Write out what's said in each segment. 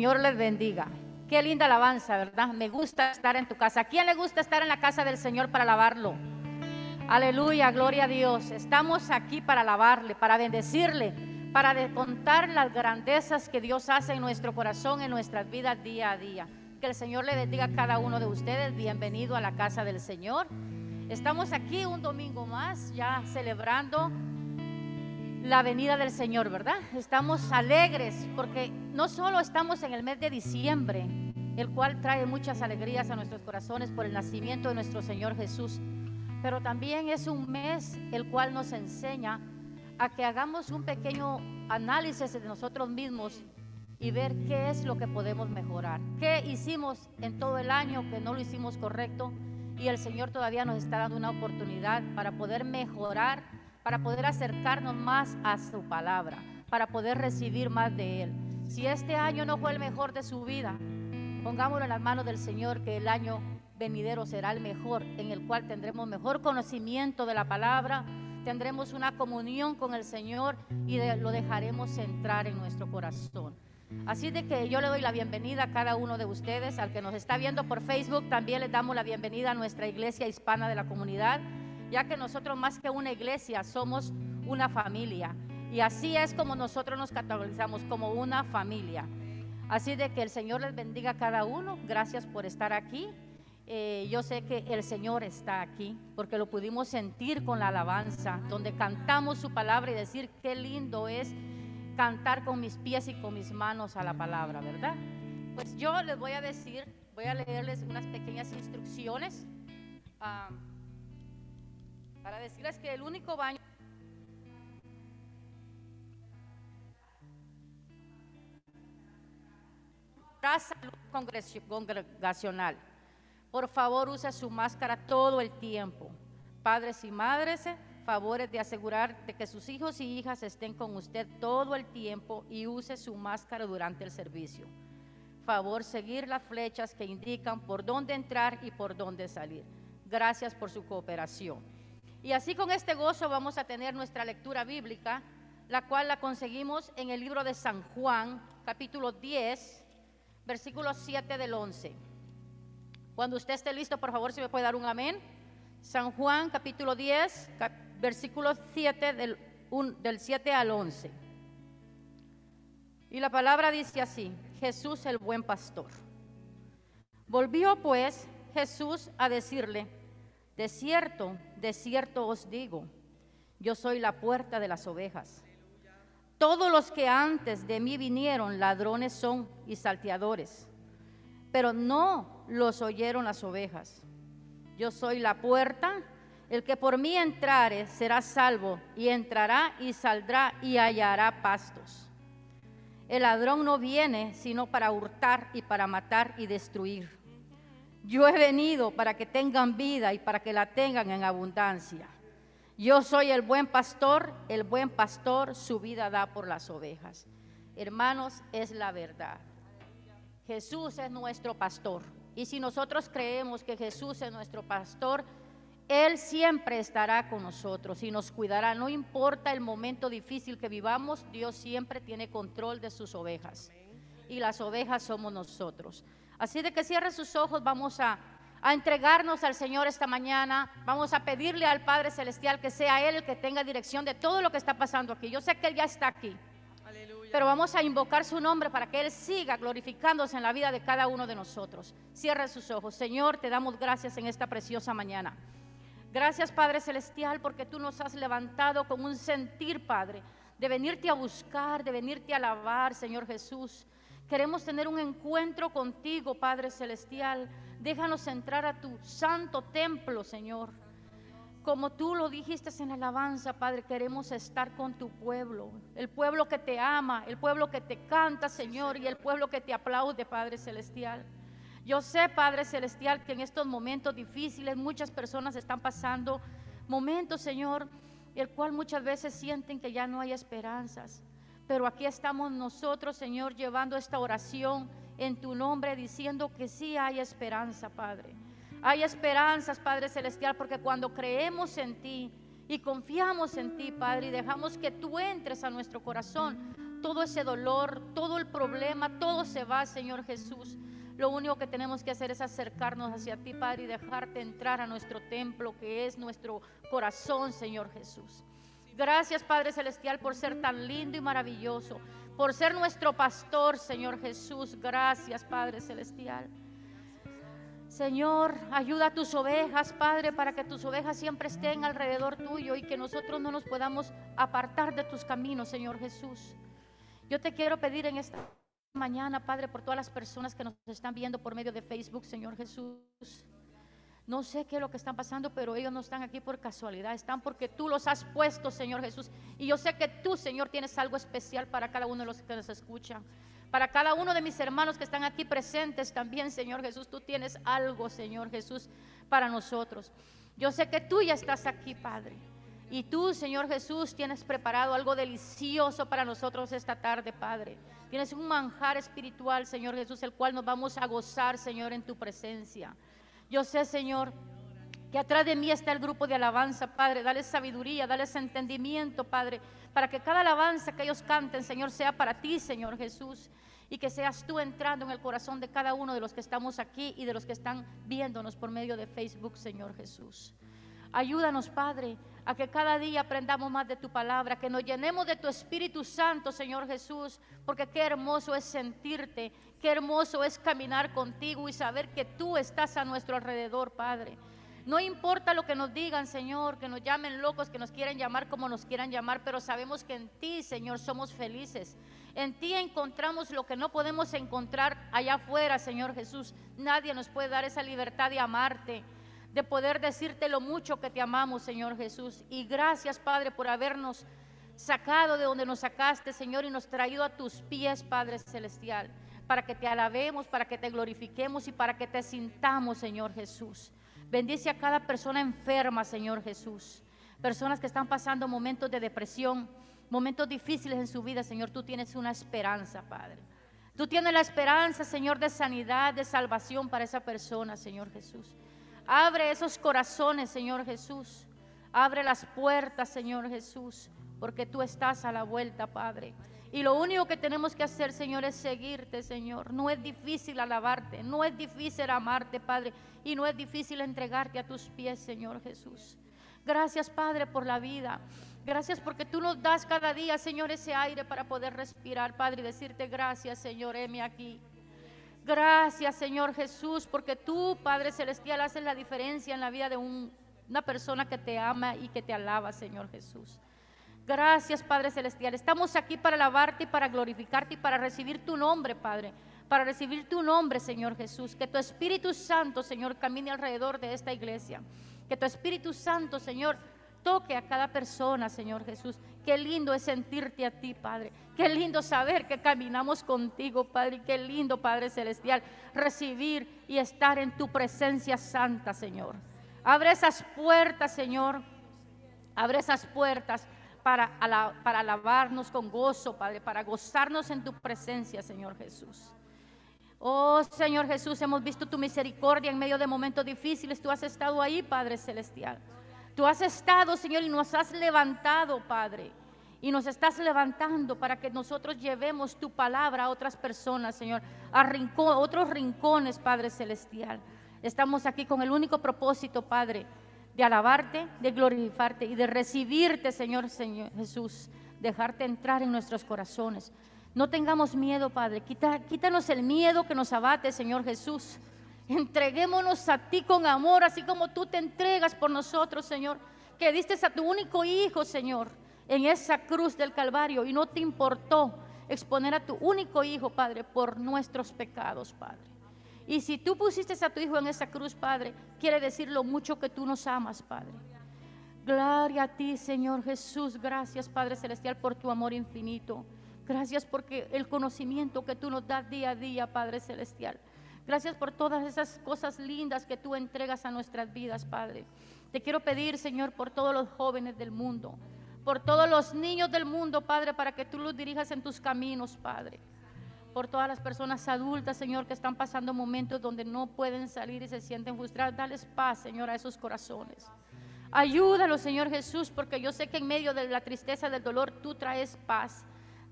Señor les bendiga. Qué linda alabanza, ¿verdad? Me gusta estar en tu casa. ¿A quién le gusta estar en la casa del Señor para alabarlo? Aleluya, gloria a Dios. Estamos aquí para alabarle, para bendecirle, para contar las grandezas que Dios hace en nuestro corazón, en nuestras vidas día a día. Que el Señor le bendiga a cada uno de ustedes. Bienvenido a la casa del Señor. Estamos aquí un domingo más, ya celebrando la venida del Señor, ¿verdad? Estamos alegres porque no solo estamos en el mes de diciembre, el cual trae muchas alegrías a nuestros corazones por el nacimiento de nuestro Señor Jesús, pero también es un mes el cual nos enseña a que hagamos un pequeño análisis de nosotros mismos y ver qué es lo que podemos mejorar, qué hicimos en todo el año que no lo hicimos correcto y el Señor todavía nos está dando una oportunidad para poder mejorar, para poder acercarnos más a su palabra, para poder recibir más de Él. Si este año no fue el mejor de su vida, pongámoslo en las manos del Señor que el año venidero será el mejor, en el cual tendremos mejor conocimiento de la palabra, tendremos una comunión con el Señor y lo dejaremos entrar en nuestro corazón. Así de que yo le doy la bienvenida a cada uno de ustedes, al que nos está viendo por Facebook, también les damos la bienvenida a nuestra iglesia hispana de la comunidad, ya que nosotros más que una iglesia somos una familia. Y así es como nosotros nos categorizamos, como una familia. Así de que el Señor les bendiga a cada uno. Gracias por estar aquí. Eh, yo sé que el Señor está aquí porque lo pudimos sentir con la alabanza, donde cantamos su palabra y decir qué lindo es cantar con mis pies y con mis manos a la palabra, ¿verdad? Pues yo les voy a decir, voy a leerles unas pequeñas instrucciones para decirles que el único baño salud congregacional. Por favor, use su máscara todo el tiempo. Padres y madres, favores de asegurar de que sus hijos y hijas estén con usted todo el tiempo y use su máscara durante el servicio. Favor seguir las flechas que indican por dónde entrar y por dónde salir. Gracias por su cooperación. Y así con este gozo vamos a tener nuestra lectura bíblica, la cual la conseguimos en el libro de San Juan, capítulo 10, versículo 7 del 11. Cuando usted esté listo, por favor, si me puede dar un amén. San Juan, capítulo 10, versículo 7 del, del 7 al 11. Y la palabra dice así, Jesús el buen pastor. Volvió pues Jesús a decirle, de cierto, de cierto os digo, yo soy la puerta de las ovejas. Todos los que antes de mí vinieron ladrones son y salteadores, pero no los oyeron las ovejas. Yo soy la puerta el que por mí entrare será salvo y entrará y saldrá y hallará pastos. El ladrón no viene sino para hurtar y para matar y destruir. Yo he venido para que tengan vida y para que la tengan en abundancia. Yo soy el buen pastor, el buen pastor su vida da por las ovejas. Hermanos, es la verdad. Jesús es nuestro pastor. Y si nosotros creemos que Jesús es nuestro pastor, él siempre estará con nosotros y nos cuidará. No importa el momento difícil que vivamos, Dios siempre tiene control de sus ovejas. Y las ovejas somos nosotros. Así de que cierre sus ojos, vamos a, a entregarnos al Señor esta mañana. Vamos a pedirle al Padre Celestial que sea Él el que tenga dirección de todo lo que está pasando aquí. Yo sé que Él ya está aquí. Pero vamos a invocar su nombre para que Él siga glorificándose en la vida de cada uno de nosotros. Cierre sus ojos. Señor, te damos gracias en esta preciosa mañana. Gracias Padre Celestial porque tú nos has levantado con un sentir, Padre, de venirte a buscar, de venirte a alabar, Señor Jesús. Queremos tener un encuentro contigo, Padre Celestial. Déjanos entrar a tu santo templo, Señor. Como tú lo dijiste en alabanza, Padre, queremos estar con tu pueblo, el pueblo que te ama, el pueblo que te canta, Señor, y el pueblo que te aplaude, Padre Celestial. Yo sé, Padre Celestial, que en estos momentos difíciles muchas personas están pasando momentos, Señor, el cual muchas veces sienten que ya no hay esperanzas. Pero aquí estamos nosotros, Señor, llevando esta oración en tu nombre, diciendo que sí hay esperanza, Padre. Hay esperanzas, Padre Celestial, porque cuando creemos en ti y confiamos en ti, Padre, y dejamos que tú entres a nuestro corazón, todo ese dolor, todo el problema, todo se va, Señor Jesús. Lo único que tenemos que hacer es acercarnos hacia ti, Padre, y dejarte entrar a nuestro templo, que es nuestro corazón, Señor Jesús. Gracias, Padre Celestial, por ser tan lindo y maravilloso, por ser nuestro pastor, Señor Jesús. Gracias, Padre Celestial. Señor, ayuda a tus ovejas, Padre, para que tus ovejas siempre estén alrededor tuyo y que nosotros no nos podamos apartar de tus caminos, Señor Jesús. Yo te quiero pedir en esta mañana, Padre, por todas las personas que nos están viendo por medio de Facebook, Señor Jesús. No sé qué es lo que están pasando, pero ellos no están aquí por casualidad, están porque tú los has puesto, Señor Jesús. Y yo sé que tú, Señor, tienes algo especial para cada uno de los que nos escuchan. Para cada uno de mis hermanos que están aquí presentes también, Señor Jesús, tú tienes algo, Señor Jesús, para nosotros. Yo sé que tú ya estás aquí, Padre. Y tú, Señor Jesús, tienes preparado algo delicioso para nosotros esta tarde, Padre. Tienes un manjar espiritual, Señor Jesús, el cual nos vamos a gozar, Señor, en tu presencia. Yo sé, Señor, que atrás de mí está el grupo de alabanza, Padre. Dale sabiduría, dale entendimiento, Padre, para que cada alabanza que ellos canten, Señor, sea para ti, Señor Jesús y que seas tú entrando en el corazón de cada uno de los que estamos aquí y de los que están viéndonos por medio de Facebook, Señor Jesús. Ayúdanos, Padre, a que cada día aprendamos más de tu palabra, que nos llenemos de tu Espíritu Santo, Señor Jesús, porque qué hermoso es sentirte, qué hermoso es caminar contigo y saber que tú estás a nuestro alrededor, Padre. No importa lo que nos digan, Señor, que nos llamen locos, que nos quieran llamar como nos quieran llamar, pero sabemos que en ti, Señor, somos felices. En ti encontramos lo que no podemos encontrar allá afuera, Señor Jesús. Nadie nos puede dar esa libertad de amarte, de poder decirte lo mucho que te amamos, Señor Jesús. Y gracias, Padre, por habernos sacado de donde nos sacaste, Señor, y nos traído a tus pies, Padre Celestial, para que te alabemos, para que te glorifiquemos y para que te sintamos, Señor Jesús. Bendice a cada persona enferma, Señor Jesús. Personas que están pasando momentos de depresión, momentos difíciles en su vida, Señor, tú tienes una esperanza, Padre. Tú tienes la esperanza, Señor, de sanidad, de salvación para esa persona, Señor Jesús. Abre esos corazones, Señor Jesús. Abre las puertas, Señor Jesús, porque tú estás a la vuelta, Padre. Y lo único que tenemos que hacer, Señor, es seguirte, Señor. No es difícil alabarte, no es difícil amarte, Padre, y no es difícil entregarte a tus pies, Señor Jesús. Gracias, Padre, por la vida. Gracias porque tú nos das cada día, Señor, ese aire para poder respirar, Padre, y decirte gracias, Señor, heme aquí. Gracias, Señor Jesús, porque tú, Padre Celestial, haces la diferencia en la vida de una persona que te ama y que te alaba, Señor Jesús. Gracias, Padre Celestial. Estamos aquí para alabarte y para glorificarte y para recibir tu nombre, Padre. Para recibir tu nombre, Señor Jesús. Que tu Espíritu Santo, Señor, camine alrededor de esta iglesia. Que tu Espíritu Santo, Señor, toque a cada persona, Señor Jesús. Qué lindo es sentirte a ti, Padre. Qué lindo saber que caminamos contigo, Padre. Qué lindo, Padre Celestial, recibir y estar en tu presencia santa, Señor. Abre esas puertas, Señor. Abre esas puertas para, para alabarnos con gozo, Padre, para gozarnos en tu presencia, Señor Jesús. Oh Señor Jesús, hemos visto tu misericordia en medio de momentos difíciles. Tú has estado ahí, Padre Celestial. Tú has estado, Señor, y nos has levantado, Padre. Y nos estás levantando para que nosotros llevemos tu palabra a otras personas, Señor, a, otros rincones, Padre Celestial. Estamos aquí con el único propósito, Padre, de alabarte, de glorificarte y de recibirte, Señor, Señor Jesús, dejarte entrar en nuestros corazones. No tengamos miedo, Padre. quítanos el miedo que nos abate, Señor Jesús. Entreguémonos a ti con amor, así como tú te entregas por nosotros, Señor. Que diste a tu único hijo, Señor, en esa cruz del Calvario y no te importó exponer a tu único hijo, Padre, por nuestros pecados, Padre. Y si tú pusiste a tu hijo en esa cruz, Padre, quiere decir lo mucho que tú nos amas, Padre. Gloria a ti, Señor Jesús. Gracias, Padre Celestial, por tu amor infinito. Gracias porque el conocimiento que tú nos das día a día, Padre Celestial. Gracias por todas esas cosas lindas que tú entregas a nuestras vidas, Padre. Te quiero pedir, Señor, por todos los jóvenes del mundo, por todos los niños del mundo, Padre, para que tú los dirijas en tus caminos, Padre. Por todas las personas adultas, Señor, que están pasando momentos donde no pueden salir y se sienten frustradas. Dales paz, Señor, a esos corazones. Ayúdalo, Señor Jesús, porque yo sé que en medio de la tristeza, del dolor, tú traes paz,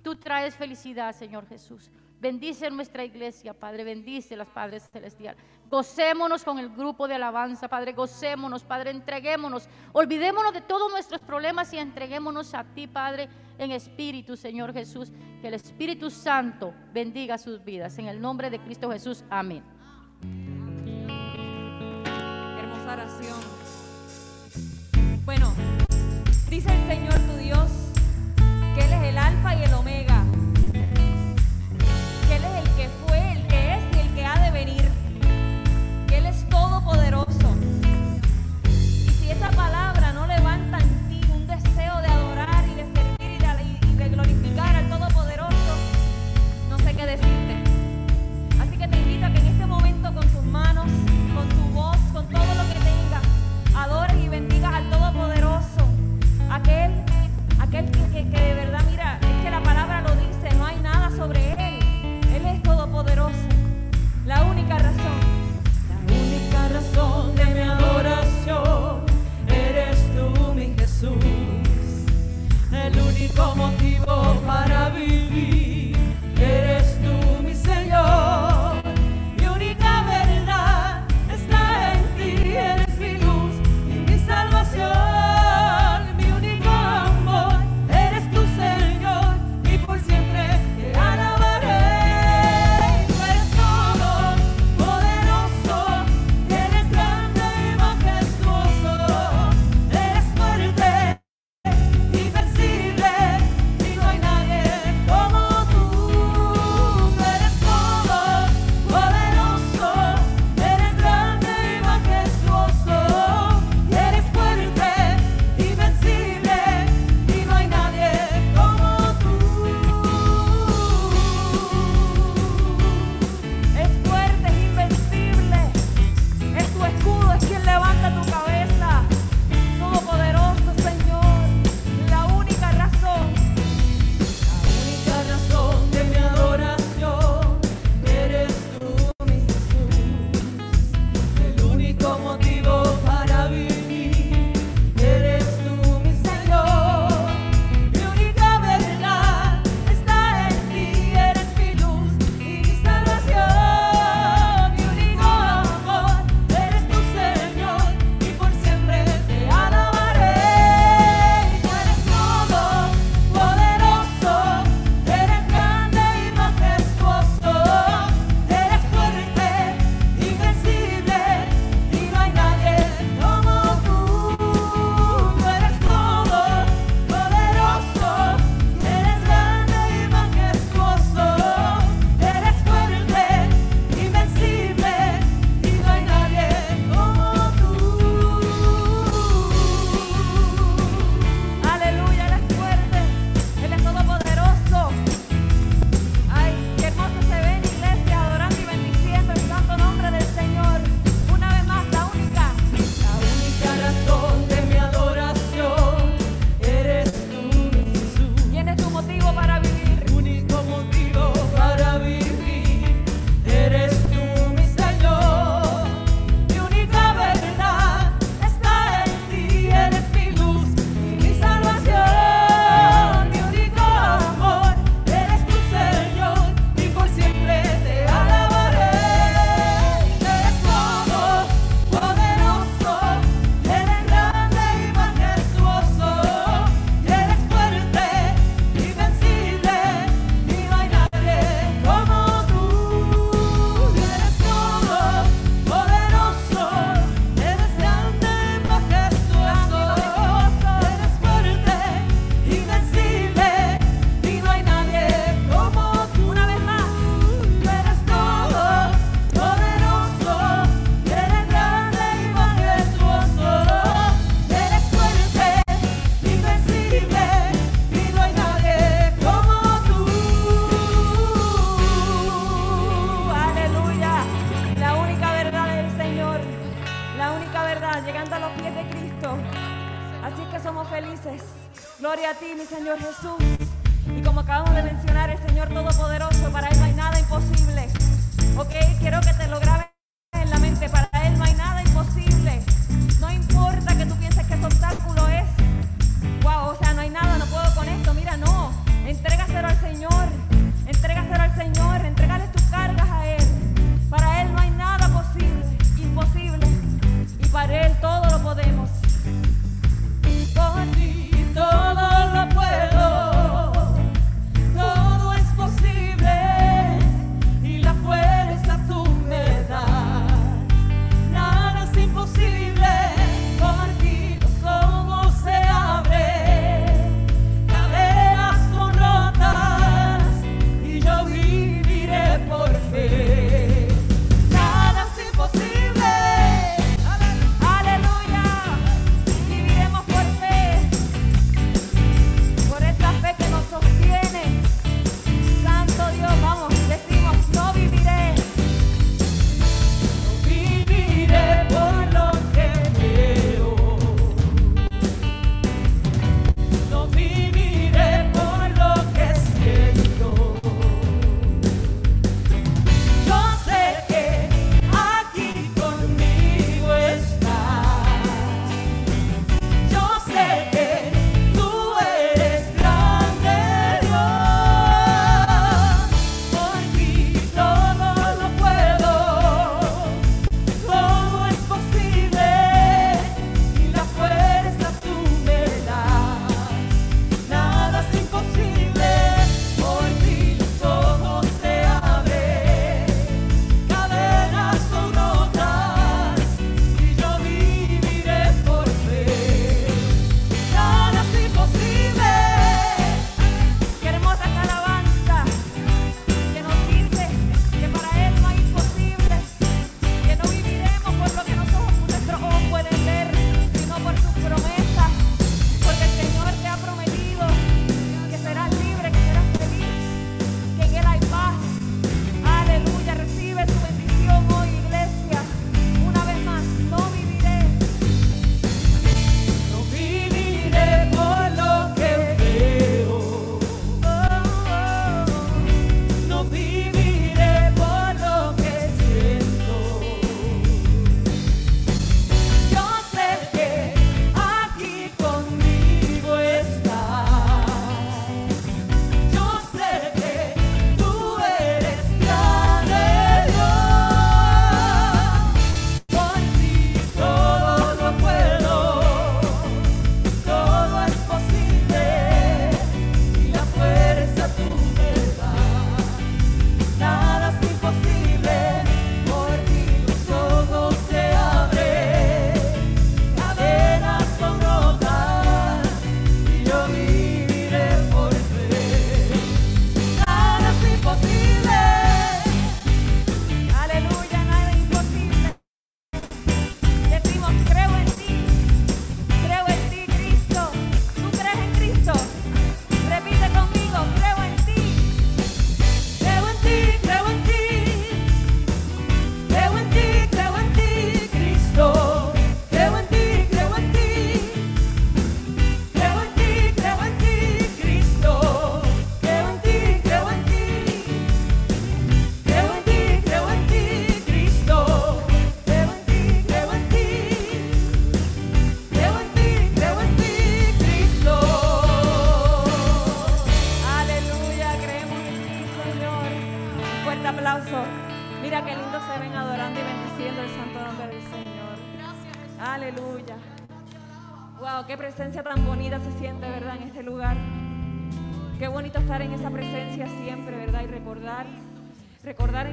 tú traes felicidad, Señor Jesús. Bendice nuestra iglesia, Padre. Bendice las Padres Celestial. Gocémonos con el grupo de alabanza, Padre. Gocémonos, Padre. Entreguémonos. Olvidémonos de todos nuestros problemas y entreguémonos a ti, Padre, en espíritu, Señor Jesús. Que el Espíritu Santo bendiga sus vidas. En el nombre de Cristo Jesús. Amén. Hermosa oración. Bueno, dice el Señor tu Dios que Él es el Alfa y el Omega él es el que fue, el que es y el que ha de venir.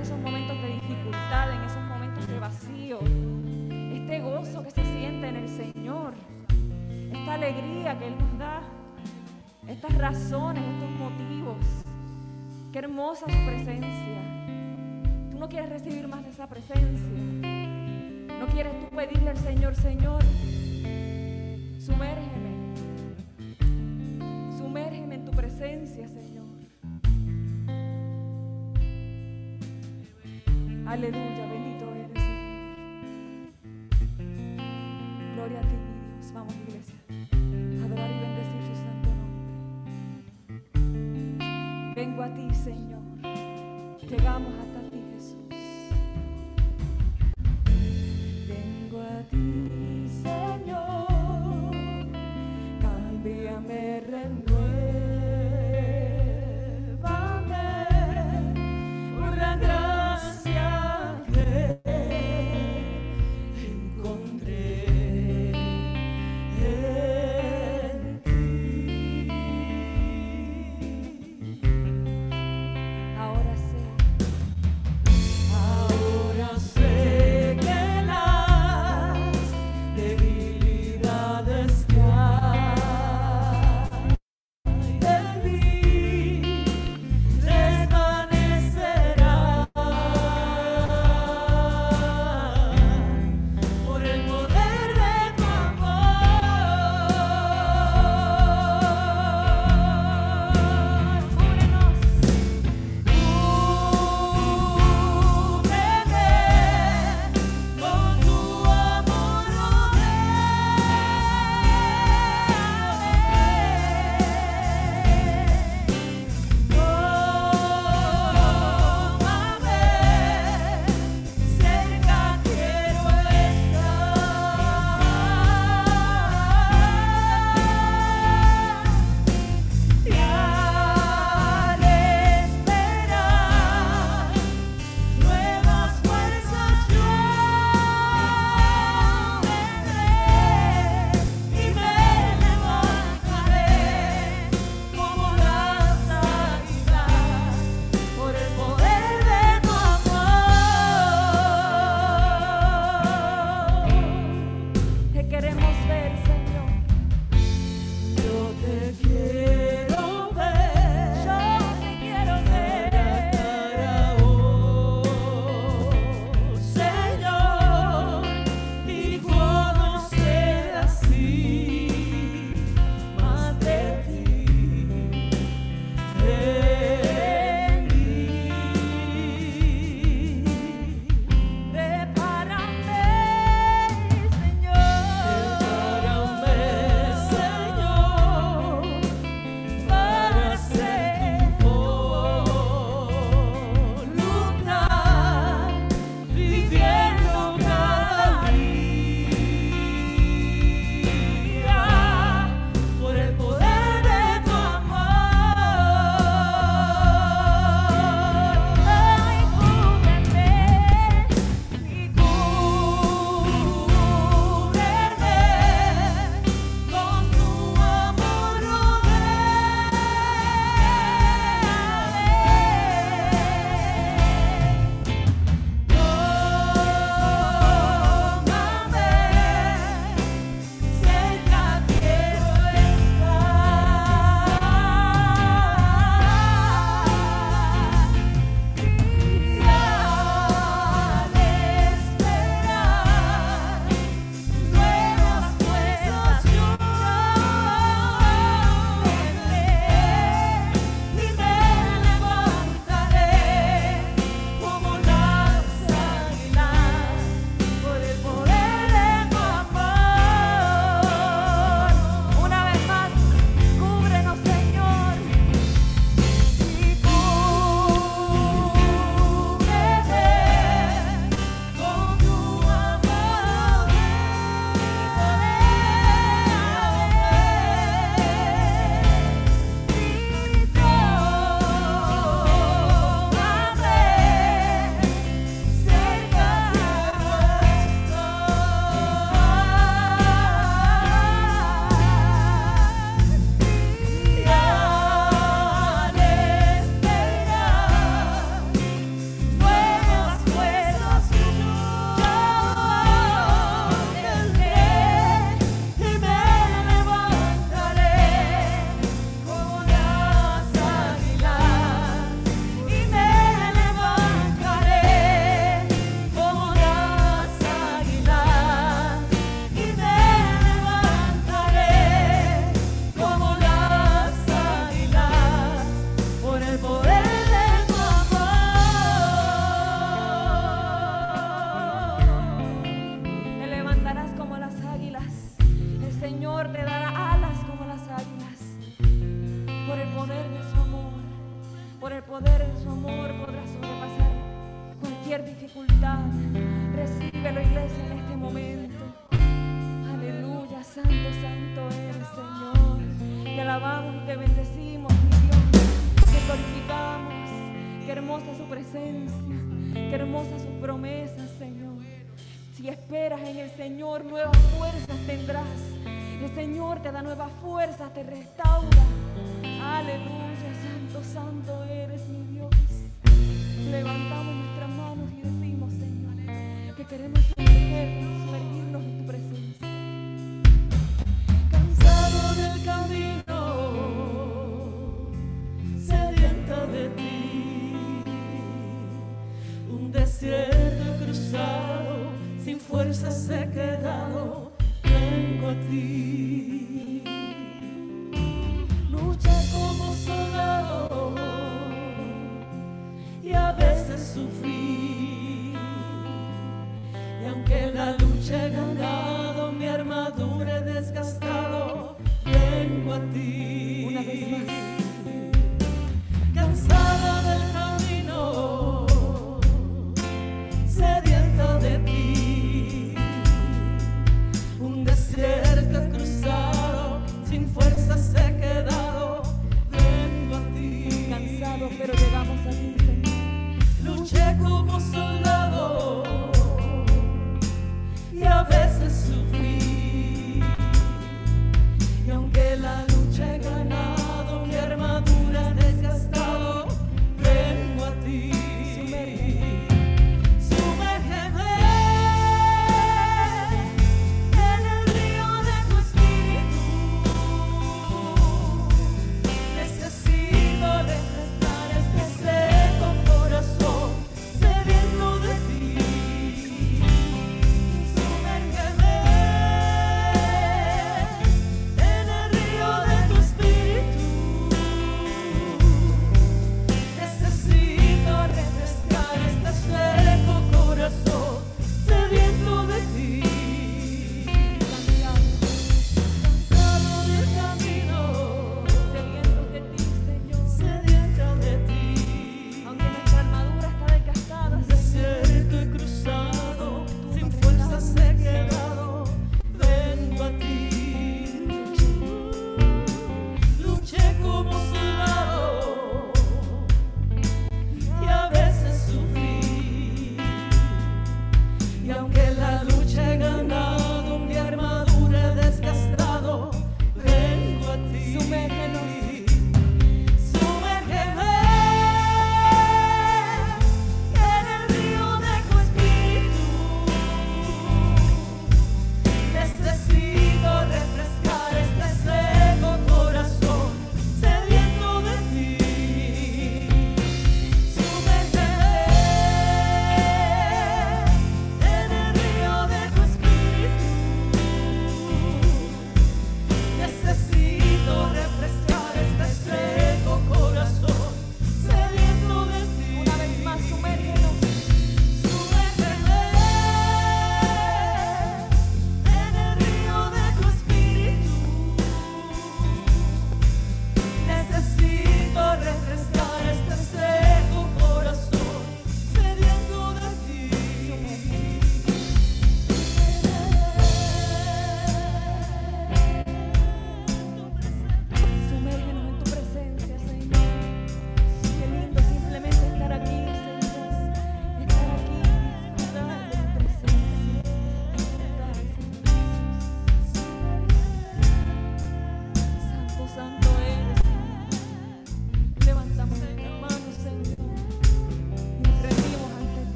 Esos momentos de dificultad, en esos momentos de vacío, este gozo que se siente en el Señor, esta alegría que Él nos da, estas razones, estos motivos. Qué hermosa su presencia. Tú no quieres recibir más de esa presencia. No quieres tú pedirle al Señor, Señor, Aleluya, bendito eres, Señor. Gloria a ti, mi Dios. Vamos, iglesia. Adorar y bendecir su santo nombre. Vengo a ti, Señor. Llegamos hasta ti,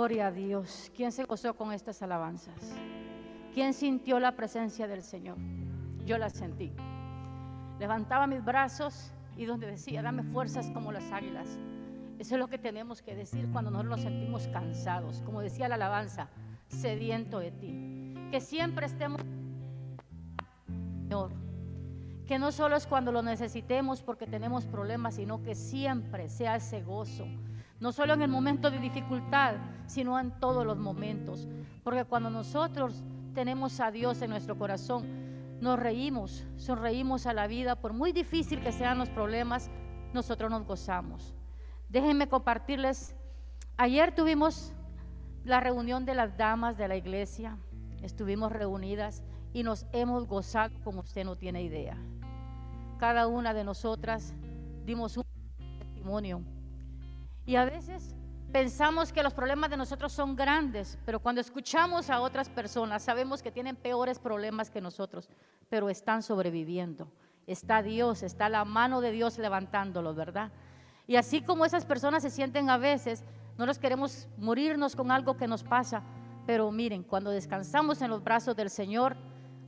Gloria a Dios. ¿Quién se gozó con estas alabanzas? ¿Quién sintió la presencia del Señor? Yo la sentí. Levantaba mis brazos y donde decía, dame fuerzas como las águilas. Eso es lo que tenemos que decir cuando nosotros nos sentimos cansados. Como decía la alabanza, sediento de ti. Que siempre estemos, Señor. Que no solo es cuando lo necesitemos porque tenemos problemas, sino que siempre sea ese gozo no solo en el momento de dificultad, sino en todos los momentos. Porque cuando nosotros tenemos a Dios en nuestro corazón, nos reímos, sonreímos a la vida, por muy difícil que sean los problemas, nosotros nos gozamos. Déjenme compartirles, ayer tuvimos la reunión de las damas de la iglesia, estuvimos reunidas y nos hemos gozado como usted no tiene idea. Cada una de nosotras dimos un testimonio y a veces pensamos que los problemas de nosotros son grandes, pero cuando escuchamos a otras personas sabemos que tienen peores problemas que nosotros, pero están sobreviviendo. Está Dios, está la mano de Dios levantándolos, ¿verdad? Y así como esas personas se sienten a veces, no nos queremos morirnos con algo que nos pasa, pero miren, cuando descansamos en los brazos del Señor,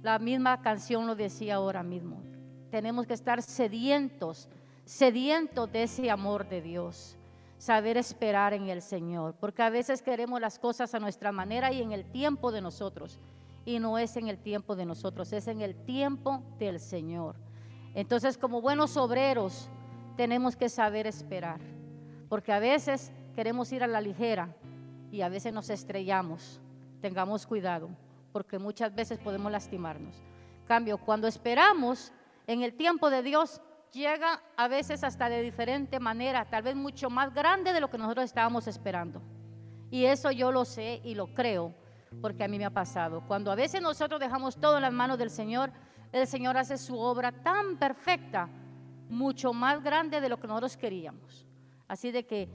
la misma canción lo decía ahora mismo. Tenemos que estar sedientos, sedientos de ese amor de Dios saber esperar en el Señor, porque a veces queremos las cosas a nuestra manera y en el tiempo de nosotros, y no es en el tiempo de nosotros, es en el tiempo del Señor. Entonces, como buenos obreros, tenemos que saber esperar, porque a veces queremos ir a la ligera y a veces nos estrellamos. Tengamos cuidado, porque muchas veces podemos lastimarnos. Cambio, cuando esperamos en el tiempo de Dios, llega a veces hasta de diferente manera, tal vez mucho más grande de lo que nosotros estábamos esperando. Y eso yo lo sé y lo creo, porque a mí me ha pasado. Cuando a veces nosotros dejamos todo en las manos del Señor, el Señor hace su obra tan perfecta, mucho más grande de lo que nosotros queríamos. Así de que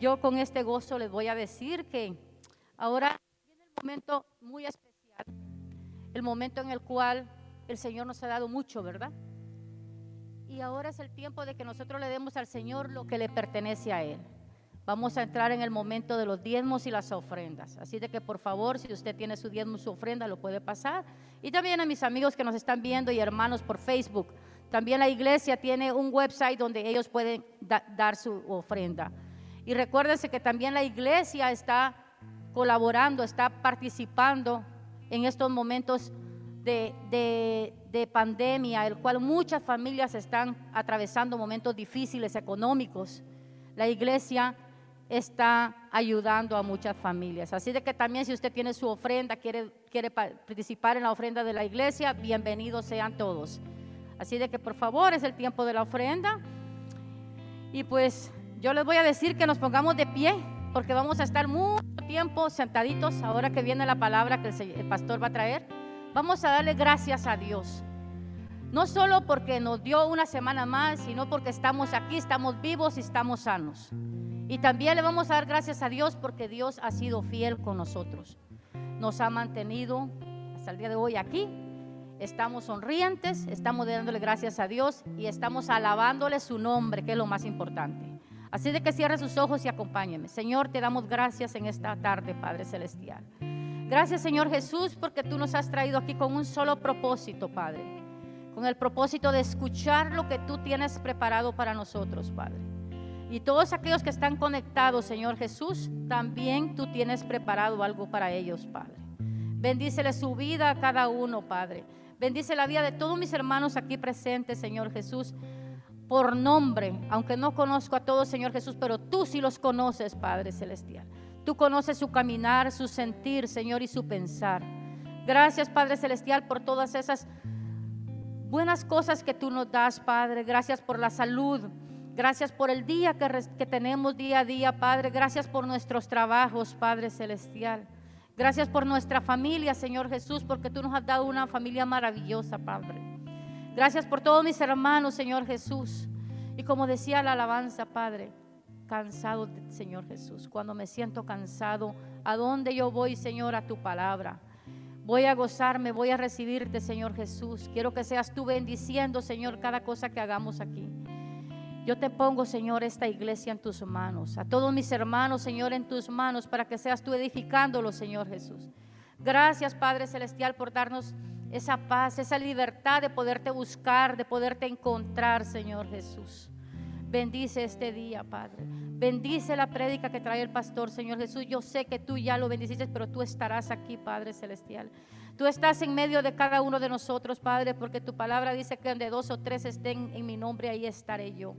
yo con este gozo les voy a decir que ahora viene el momento muy especial, el momento en el cual el Señor nos ha dado mucho, ¿verdad? Y ahora es el tiempo de que nosotros le demos al Señor lo que le pertenece a Él. Vamos a entrar en el momento de los diezmos y las ofrendas. Así de que por favor, si usted tiene su diezmo, su ofrenda, lo puede pasar. Y también a mis amigos que nos están viendo y hermanos por Facebook. También la iglesia tiene un website donde ellos pueden dar su ofrenda. Y recuérdense que también la iglesia está colaborando, está participando en estos momentos de, pandemia, el cual muchas familias están atravesando momentos difíciles económicos. La iglesia está ayudando a muchas familias. Así de que también si usted tiene su ofrenda, quiere, quiere participar en la ofrenda de la iglesia, bienvenidos sean todos. Así de que por favor es el tiempo de la ofrenda. Y pues yo les voy a decir que nos pongamos de pie, porque vamos a estar mucho tiempo sentaditos ahora que viene la palabra que el pastor va a traer. Vamos a darle gracias a Dios. No solo porque nos dio una semana más, sino porque estamos aquí, estamos vivos y estamos sanos. Y también le vamos a dar gracias a Dios porque Dios ha sido fiel con nosotros. Nos ha mantenido hasta el día de hoy aquí. Estamos sonrientes, estamos dándole gracias a Dios y estamos alabándole su nombre, que es lo más importante. Así de que cierre sus ojos y acompáñeme. Señor, te damos gracias en esta tarde, Padre Celestial. Gracias Señor Jesús porque tú nos has traído aquí con un solo propósito, Padre. Con el propósito de escuchar lo que tú tienes preparado para nosotros, Padre. Y todos aquellos que están conectados, Señor Jesús, también tú tienes preparado algo para ellos, Padre. Bendícele su vida a cada uno, Padre. Bendice la vida de todos mis hermanos aquí presentes, Señor Jesús, por nombre, aunque no conozco a todos, Señor Jesús, pero tú sí los conoces, Padre Celestial. Tú conoces su caminar, su sentir, Señor, y su pensar. Gracias, Padre Celestial, por todas esas buenas cosas que tú nos das, Padre. Gracias por la salud. Gracias por el día que, tenemos día a día, Padre. Gracias por nuestros trabajos, Padre Celestial. Gracias por nuestra familia, Señor Jesús, porque tú nos has dado una familia maravillosa, Padre. Gracias por todos mis hermanos, Señor Jesús. Y como decía la alabanza, Padre, cansado, Señor Jesús. Cuando me siento cansado, ¿a dónde yo voy, Señor? A tu palabra. Voy a gozarme, voy a recibirte, Señor Jesús. Quiero que seas tú bendiciendo, Señor, cada cosa que hagamos aquí. Yo te pongo, Señor, esta iglesia en tus manos. A todos mis hermanos, Señor, en tus manos, para que seas tú edificándolo, Señor Jesús. Gracias, Padre Celestial, por darnos esa paz, esa libertad de poderte buscar, de poderte encontrar, Señor Jesús. Bendice este día, Padre. Bendice la prédica que trae el pastor, Señor Jesús. Yo sé que tú ya lo bendiciste, pero tú estarás aquí, Padre Celestial. Tú estás en medio de cada uno de nosotros, Padre, porque tu palabra dice que donde dos o tres estén en mi nombre, ahí estaré yo.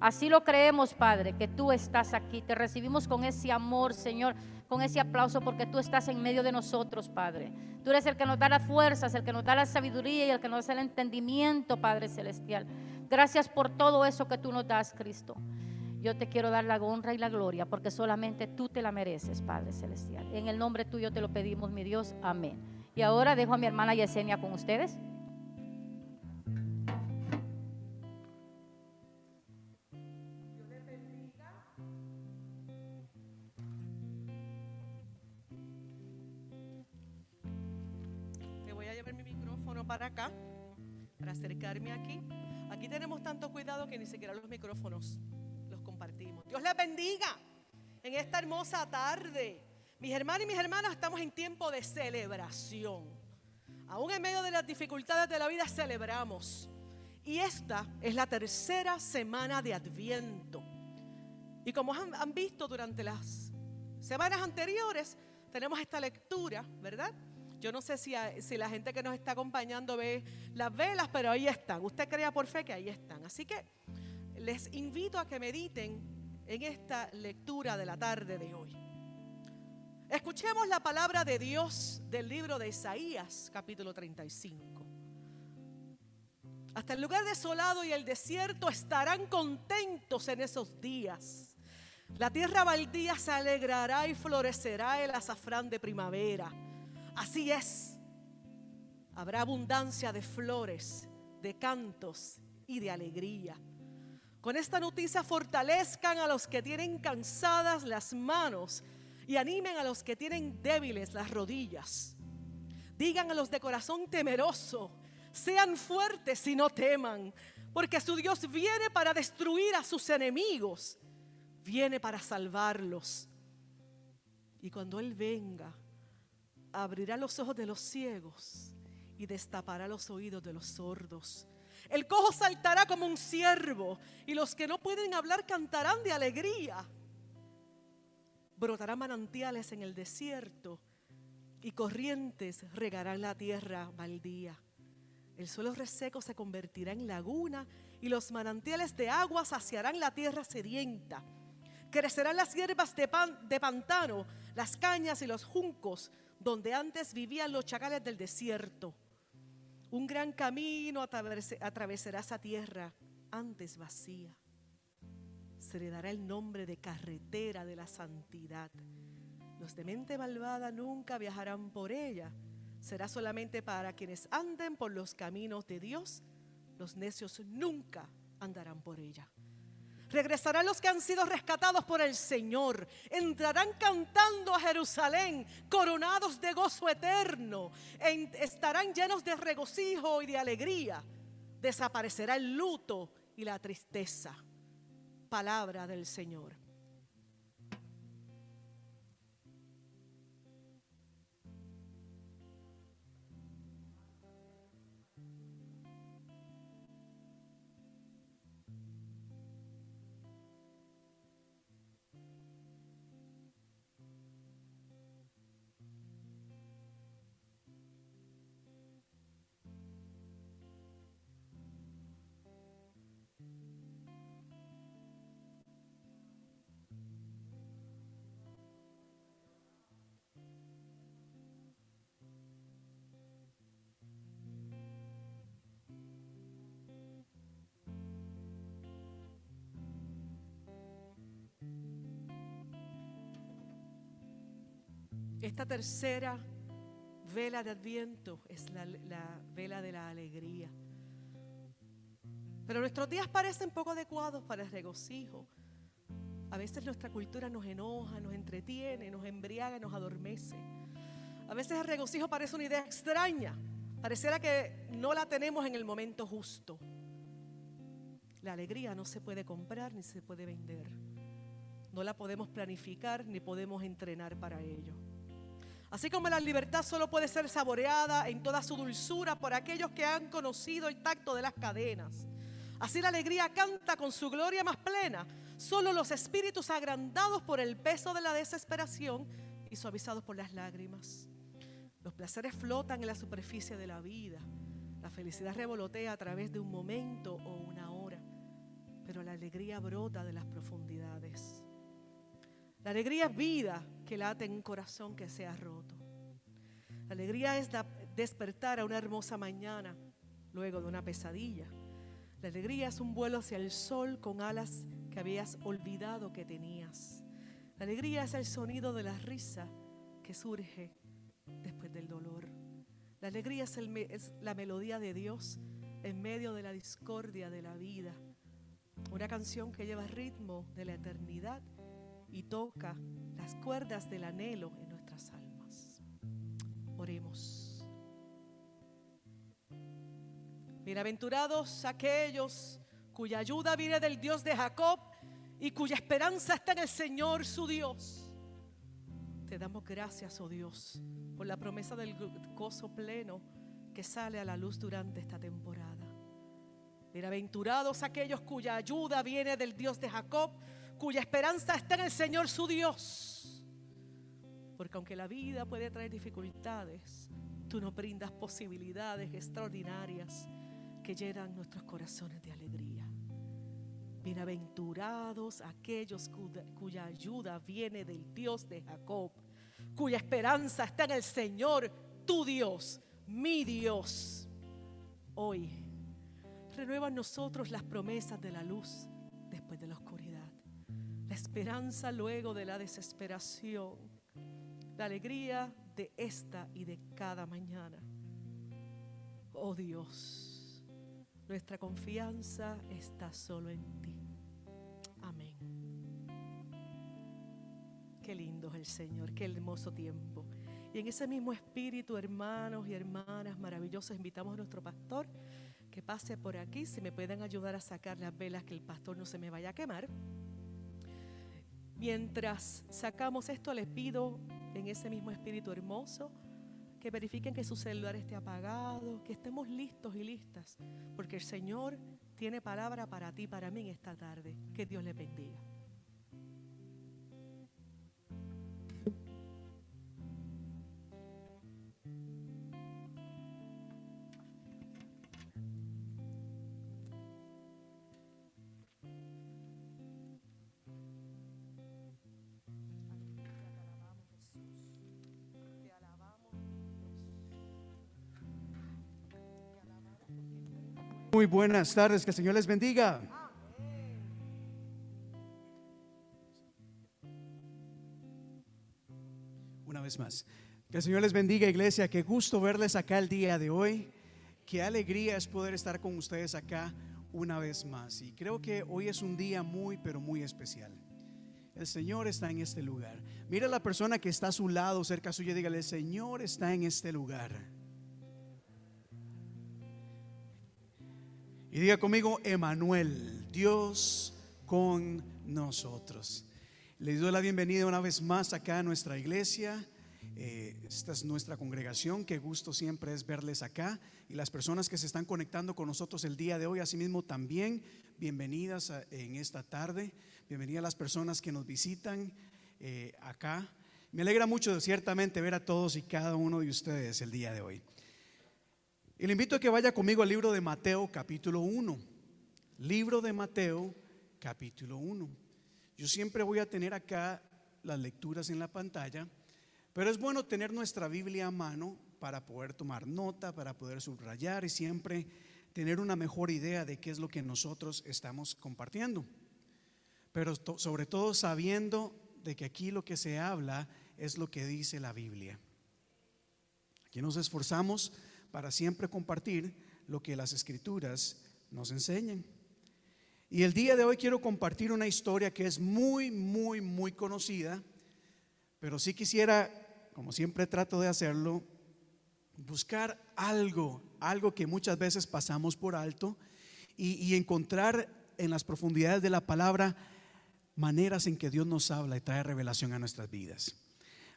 Así lo creemos, Padre, que tú estás aquí. Te recibimos con ese amor, Señor, con ese aplauso, porque tú estás en medio de nosotros, Padre. Tú eres el que nos da las fuerzas, el que nos da la sabiduría y el que nos da el entendimiento, Padre Celestial. Gracias por todo eso que tú nos das, Cristo. Yo te quiero dar la honra y la gloria, porque solamente tú te la mereces, Padre Celestial. En el nombre tuyo te lo pedimos, mi Dios. Amén. Y ahora dejo a mi hermana Yesenia con ustedes. Me voy a llevar mi micrófono para acá, para acercarme aquí. Aquí tenemos tanto cuidado que ni siquiera los micrófonos los compartimos. Dios les bendiga en esta hermosa tarde. Mis hermanos y mis hermanas estamos en tiempo de celebración. Aún en medio de las dificultades de la vida celebramos. Y esta es la tercera semana de Adviento. Y como han, han visto durante las semanas anteriores, tenemos esta lectura, ¿verdad? Yo no sé si, la gente que nos está acompañando ve las velas, pero ahí están. Usted crea por fe que ahí están. Así que les invito a que mediten en esta lectura de la tarde de hoy. Escuchemos la palabra de Dios del libro de Isaías, capítulo 35. Hasta el lugar desolado y el desierto estarán contentos en esos días. La tierra baldía se alegrará y florecerá el azafrán de primavera. Así es. Habrá abundancia de flores, de cantos y de alegría. Con esta noticia fortalezcan a los que tienen cansadas las manos y animen a los que tienen débiles las rodillas. Digan a los de corazón temeroso, sean fuertes y no teman, porque su Dios viene para destruir a sus enemigos, viene para salvarlos. Y cuando Él venga, abrirá los ojos de los ciegos y destapará los oídos de los sordos. El cojo saltará como un ciervo y los que no pueden hablar cantarán de alegría. Brotarán manantiales en el desierto y corrientes regarán la tierra baldía. El suelo reseco se convertirá en laguna y los manantiales de agua saciarán la tierra sedienta. Crecerán las hierbas de, pan- de pantano, las cañas y los juncos, donde antes vivían los chacales del desierto. Un gran camino atravesará esa tierra, antes vacía. Se le dará el nombre de carretera de la santidad. Los de mente malvada nunca viajarán por ella. Será solamente para quienes anden por los caminos de Dios. Los necios nunca andarán por ella. Regresarán los que han sido rescatados por el Señor. Entrarán cantando a Jerusalén, coronados de gozo eterno. En- estarán llenos de regocijo y de alegría. Desaparecerá el luto y la tristeza. Palabra del Señor. Esta tercera vela de Adviento es la, la vela de la alegría. Pero nuestros días parecen poco adecuados para el regocijo. A veces nuestra cultura nos enoja, nos entretiene, nos embriaga, nos adormece. A veces el regocijo parece una idea extraña. Pareciera que no la tenemos en el momento justo. La alegría no se puede comprar ni se puede vender. No la podemos planificar ni podemos entrenar para ello. Así como la libertad solo puede ser saboreada en toda su dulzura por aquellos que han conocido el tacto de las cadenas. Así la alegría canta con su gloria más plena. Solo los espíritus agrandados por el peso de la desesperación y suavizados por las lágrimas. Los placeres flotan en la superficie de la vida. La felicidad revolotea a través de un momento o una hora. Pero la alegría brota de las profundidades. La alegría es vida que late en un corazón que se ha roto. La alegría es despertar a una hermosa mañana luego de una pesadilla. La alegría es un vuelo hacia el sol con alas que habías olvidado que tenías. La alegría es el sonido de la risa que surge después del dolor. La alegría es, es, la melodía de Dios en medio de la discordia de la vida. Una canción que lleva ritmo de la eternidad y toca las cuerdas del anhelo en nuestras almas. Oremos. Bienaventurados aquellos cuya ayuda viene del Dios de Jacob y cuya esperanza está en el Señor su Dios. Te damos gracias, oh Dios, por la promesa del gozo pleno que sale a la luz durante esta temporada. Bienaventurados aquellos cuya ayuda viene del Dios de Jacob, cuya esperanza está en el Señor su Dios. Porque aunque la vida puede traer dificultades, tú nos brindas posibilidades extraordinarias que llenan nuestros corazones de alegría. Bienaventurados aquellos cuya, ayuda viene del Dios de Jacob, cuya esperanza está en el Señor, tu Dios, mi Dios. Hoy renueva en nosotros las promesas de la luz después de la oscuridad, la esperanza luego de la desesperación, la alegría de esta y de cada mañana. Oh Dios. Nuestra confianza está solo en ti. Amén. Qué lindo es el Señor, qué hermoso tiempo. Y en ese mismo espíritu, hermanos y hermanas maravillosos, invitamos a nuestro pastor que pase por aquí, si me pueden ayudar a sacar las velas, que el pastor no se me vaya a quemar. Mientras sacamos esto, les pido en ese mismo espíritu hermoso que verifiquen que su celular esté apagado, que estemos listos y listas, porque el Señor tiene palabra para ti, para mí en esta tarde. Que Dios le bendiga. Muy buenas tardes, que el Señor les bendiga. Una vez más, que el Señor les bendiga, iglesia. Qué gusto verles acá el día de hoy. Qué alegría es poder estar con ustedes acá una vez más. Y creo que hoy es un día muy, pero muy especial. El Señor está en este lugar. Mira a la persona que está a su lado, cerca suyo, dígale, el Señor está en este lugar. Y diga conmigo, Emanuel, Dios con nosotros. Les doy la bienvenida una vez más acá a nuestra iglesia. Eh, esta es nuestra congregación. Qué gusto siempre es verles acá. Y las personas que se están conectando con nosotros el día de hoy, asimismo también, bienvenidas en esta tarde. Bienvenidas a las personas que nos visitan eh, acá. Me alegra mucho ciertamente ver a todos y cada uno de ustedes el día de hoy. Y le invito a que vaya conmigo al libro de Mateo capítulo 1. Libro de Mateo capítulo 1. Yo siempre voy a tener acá las lecturas en la pantalla, pero es bueno tener nuestra Biblia a mano para poder tomar nota, para poder subrayar y siempre tener una mejor idea de qué es lo que nosotros estamos compartiendo. Pero sobre todo sabiendo de que aquí lo que se habla es lo que dice la Biblia. Aquí nos esforzamos para siempre compartir lo que las escrituras nos enseñan. Y el día de hoy quiero compartir una historia que es muy, muy, muy conocida, pero sí quisiera, como siempre trato de hacerlo, buscar algo, algo que muchas veces pasamos por alto y, encontrar en las profundidades de la palabra maneras en que Dios nos habla y trae revelación a nuestras vidas.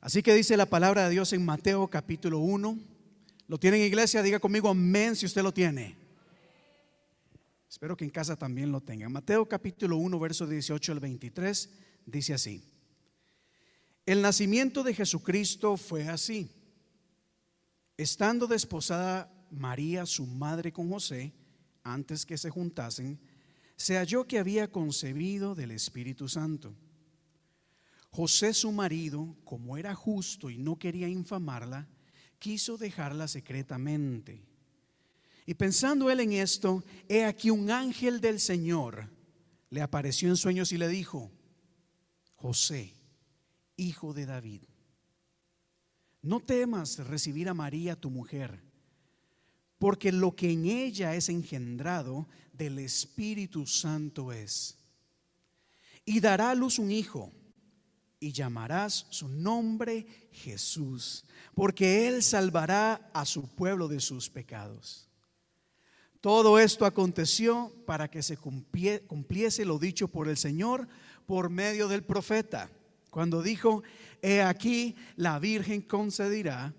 Así que dice la palabra de Dios en Mateo capítulo 1 ¿Lo tiene en iglesia? Diga conmigo amén si usted lo tiene. Espero que en casa también lo tenga. Mateo capítulo 1, verso 18 al 23 dice así. El nacimiento de Jesucristo fue así. Estando desposada María, su madre, con José, antes que se juntasen, se halló que había concebido del Espíritu Santo. José su marido, como era justo y no quería infamarla, quiso dejarla secretamente. Y pensando él en esto, he aquí un ángel del Señor le apareció en sueños y le dijo, José, hijo de David, no temas recibir a María tu mujer, porque lo que en ella es engendrado del Espíritu Santo es. Y dará a luz un hijo y llamarás su nombre Jesús, porque él salvará a su pueblo de sus pecados. Todo esto aconteció para que se cumpliese lo dicho por el Señor por medio del profeta, cuando dijo, he aquí la Virgen concederá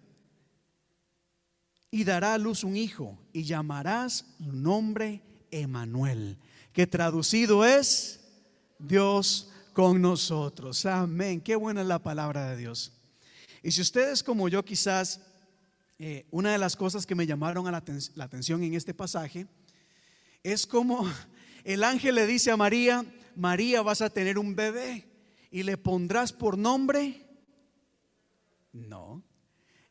y dará a luz un hijo y llamarás su nombre Emanuel, que traducido es Dios con nosotros. Amén. Qué buena es la palabra de Dios. Y si ustedes como yo quizás, eh, una de las cosas que me llamaron a la, la atención en este pasaje es como el ángel le dice a María, María vas a tener un bebé y le pondrás por nombre. No.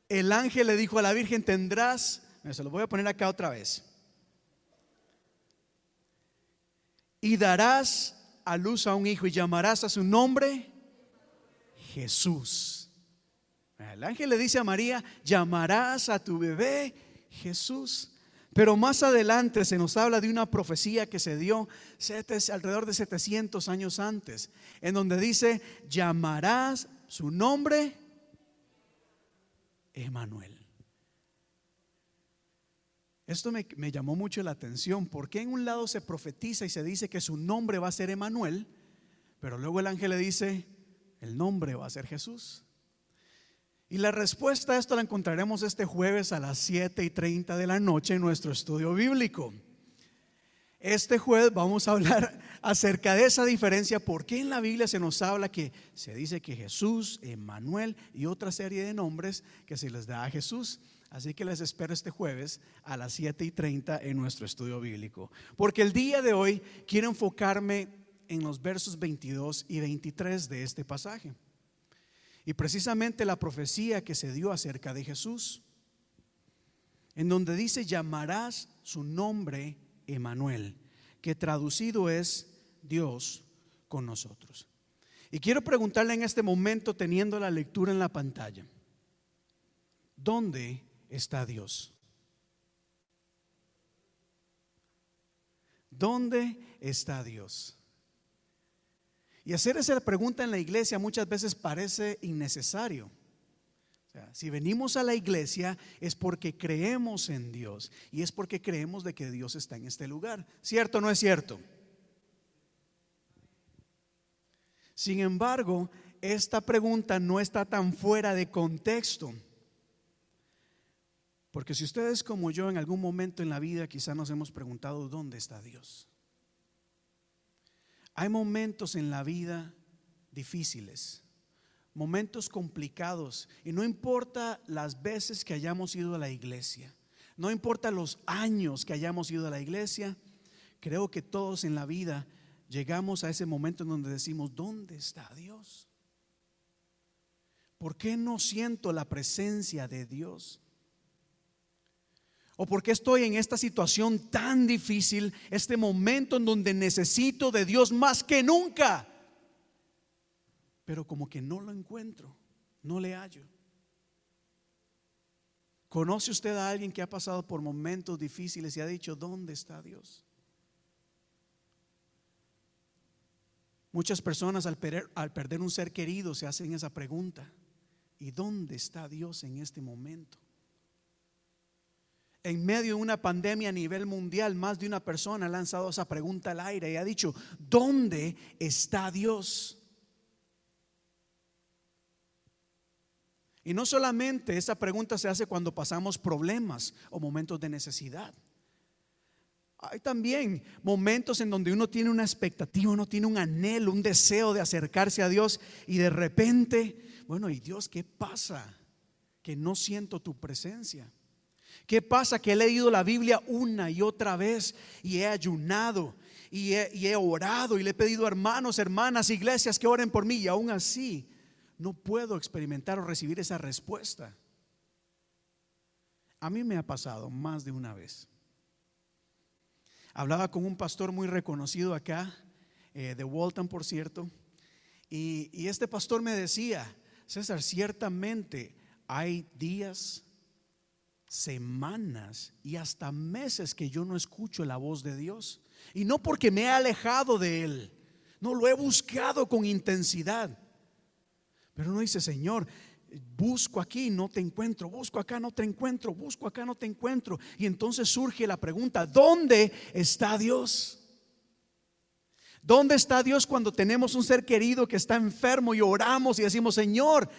El ángel le dijo a la Virgen, tendrás, se lo voy a poner acá otra vez. Y darás a luz a un hijo y llamarás a su nombre Jesús. El ángel le dice a María, llamarás a tu bebé Jesús. Pero más adelante se nos habla de una profecía que se dio alrededor de 700 años antes, en donde dice, llamarás su nombre Emanuel. Esto me, llamó mucho la atención, porque en un lado se profetiza y se dice que su nombre va a ser Emanuel, pero luego el ángel le dice, el nombre va a ser Jesús. Y la respuesta a esto la encontraremos este jueves a las 7 y 30 de la noche en nuestro estudio bíblico. Este jueves vamos a hablar acerca de esa diferencia, porque en la Biblia se nos habla que se dice que Jesús, Emanuel y otra serie de nombres que se les da a Jesús. Así que les espero este jueves a las 7 y 30 en nuestro estudio bíblico. Porque el día de hoy quiero enfocarme en los versos 22 y 23 de este pasaje. Y precisamente la profecía que se dio acerca de Jesús, en donde dice, llamarás su nombre Emanuel, que traducido es Dios con nosotros. Y quiero preguntarle en este momento, teniendo la lectura en la pantalla, ¿dónde está Dios? ¿Dónde está Dios? Y hacer esa pregunta en la iglesia muchas veces parece innecesario. si venimos a la iglesia es porque creemos en Dios y es porque creemos de que Dios está en este lugar. ¿Cierto o no es cierto? Sin embargo, esta pregunta no está tan fuera de contexto. Porque si ustedes como yo en algún momento en la vida quizá nos hemos preguntado, ¿dónde está Dios? Hay momentos en la vida difíciles, momentos complicados, y no importa las veces que hayamos ido a la iglesia, no importa los años que hayamos ido a la iglesia, creo que todos en la vida llegamos a ese momento en donde decimos, ¿dónde está Dios? ¿Por qué no siento la presencia de Dios? ¿O por qué estoy en esta situación tan difícil, este momento en donde necesito de Dios más que nunca? Pero como que no lo encuentro, no le hallo. ¿Conoce usted a alguien que ha pasado por momentos difíciles y ha dicho, ¿dónde está Dios? Muchas personas al perder, al perder un ser querido se hacen esa pregunta. ¿Y dónde está Dios en este momento? En medio de una pandemia a nivel mundial, más de una persona ha lanzado esa pregunta al aire y ha dicho, ¿dónde está Dios? Y no solamente esa pregunta se hace cuando pasamos problemas o momentos de necesidad. Hay también momentos en donde uno tiene una expectativa, uno tiene un anhelo, un deseo de acercarse a Dios y de repente, bueno, ¿y Dios qué pasa? Que no siento tu presencia. ¿Qué pasa? Que he leído la Biblia una y otra vez y he ayunado y he, orado y le he pedido a hermanos, hermanas, iglesias que oren por mí y aún así no puedo experimentar o recibir esa respuesta. A mí me ha pasado más de una vez. Hablaba con un pastor muy reconocido acá, eh, de Walton, por cierto, y este pastor me decía, César, ciertamente hay días, semanas y hasta meses que yo no escucho la voz de Dios. Y no porque me he alejado de Él, no lo he buscado con intensidad. Pero no dice, Señor, busco aquí, no te encuentro, busco acá, no te encuentro, busco acá, no te encuentro. Y entonces surge la pregunta, ¿dónde está Dios? ¿Dónde está Dios cuando tenemos un ser querido que está enfermo y oramos y decimos, Señor,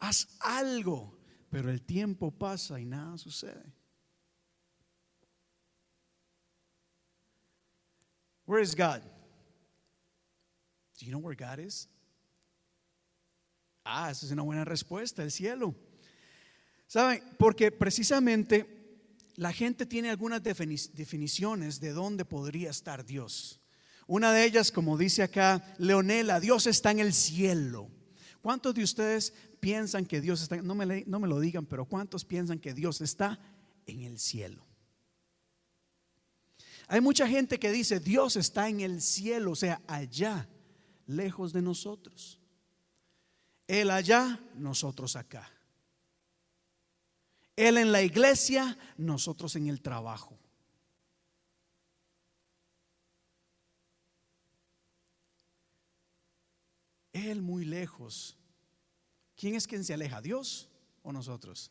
haz algo? Pero el tiempo pasa y nada sucede. Where is God? Do you know where God is? Ah, esa es una buena respuesta, el cielo. ¿Saben? Porque precisamente la gente tiene algunas definiciones de dónde podría estar Dios. Una de ellas, como dice acá Leonela, Dios está en el cielo. ¿Cuántos de ustedes piensan que Dios está, no me, no me lo digan, pero cuántos piensan que Dios está en el cielo? Hay mucha gente que dice, Dios está en el cielo, o sea, allá, lejos de nosotros. Él allá, nosotros acá. Él en la iglesia, nosotros en el trabajo. Él muy lejos. ¿Quién es quien se aleja? ¿Dios o nosotros?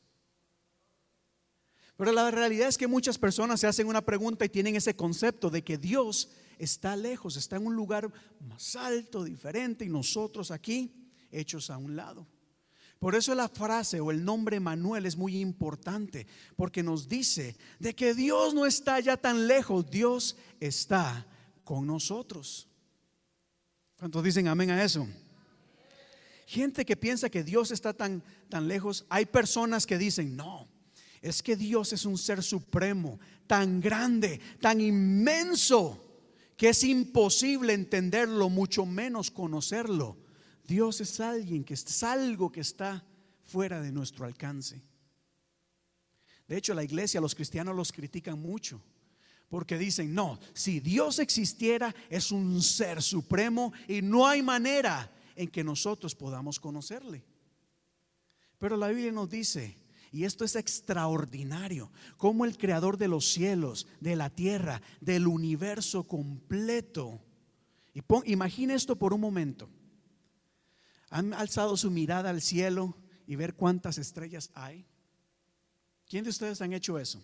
Pero la realidad es que muchas personas se hacen una pregunta y tienen ese concepto de que Dios está lejos, está en un lugar más alto, diferente, y nosotros aquí hechos a un lado. Por eso la frase o el nombre Manuel es muy importante, porque nos dice de que Dios no está ya tan lejos, Dios está con nosotros. ¿Cuántos dicen amén a eso? Gente que piensa que Dios está tan, tan lejos, hay personas que dicen, no, es que Dios es un ser supremo, tan grande, tan inmenso, que es imposible entenderlo, mucho menos conocerlo. Dios es alguien que es algo que está fuera de nuestro alcance. De hecho, la iglesia, los cristianos los critican mucho. Porque dicen, no, si Dios existiera, es un ser supremo y no hay manera en que nosotros podamos conocerle. Pero la Biblia nos dice, y esto es extraordinario, como el creador de los cielos, de la tierra, del universo completo. Y imagine esto por un momento. ¿Han alzado su mirada al cielo y ver cuántas estrellas hay? ¿Quién de ustedes han hecho eso?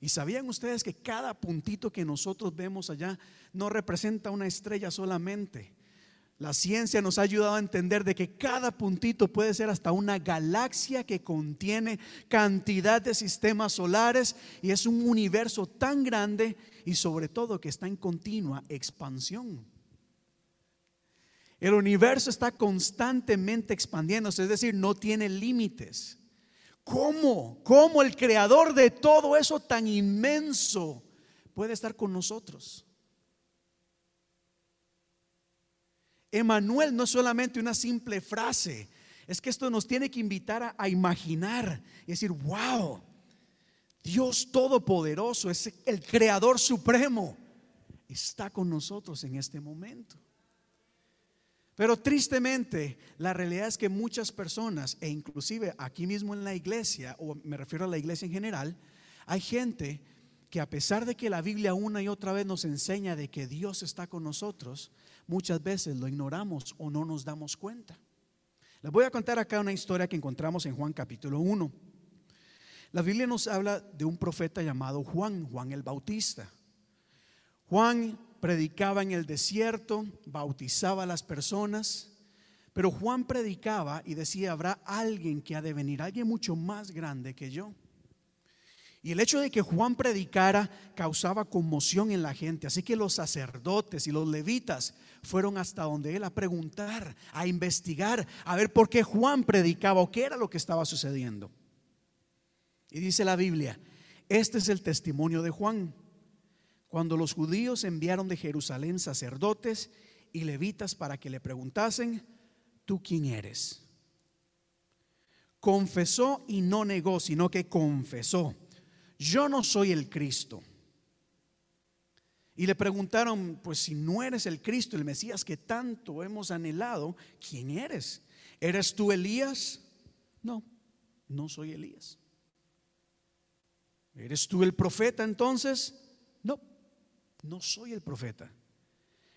¿Y sabían ustedes que cada puntito que nosotros vemos allá no representa una estrella solamente? La ciencia nos ha ayudado a entender de que cada puntito puede ser hasta una galaxia que contiene cantidad de sistemas solares y es un universo tan grande y sobre todo que está en continua expansión. El universo está constantemente expandiéndose, es decir, no tiene límites. ¿Cómo? ¿Cómo el creador de todo eso tan inmenso puede estar con nosotros? Emanuel no es solamente una simple frase, es que esto nos tiene que invitar a, imaginar y decir, wow, Dios Todopoderoso es el Creador Supremo, está con nosotros en este momento. Pero tristemente, la realidad es que muchas personas, e inclusive aquí mismo en la iglesia, o me refiero a la iglesia en general, hay gente que a pesar de que la Biblia una y otra vez nos enseña de que Dios está con nosotros, muchas veces lo ignoramos o no nos damos cuenta. Les voy a contar acá una historia que encontramos en Juan capítulo 1. La Biblia nos habla de un profeta llamado Juan, Juan el Bautista. Juan predicaba en el desierto, bautizaba a las personas, pero Juan predicaba y decía, habrá alguien que ha de venir, alguien mucho más grande que yo. Y el hecho de que Juan predicara causaba conmoción en la gente. Así que los sacerdotes y los levitas fueron hasta donde él a preguntar, a investigar, a ver por qué Juan predicaba o qué era lo que estaba sucediendo. Y dice la Biblia, este es el testimonio de Juan. cuando los judíos enviaron de Jerusalén sacerdotes y levitas para que le preguntasen, ¿tú quién eres? Confesó y no negó, sino que confesó, yo no soy el Cristo. Y le preguntaron, pues si no eres el Cristo, el Mesías que tanto hemos anhelado, ¿quién eres? ¿Eres tú Elías? No, no soy Elías. ¿Eres tú el profeta entonces? No, no soy el profeta.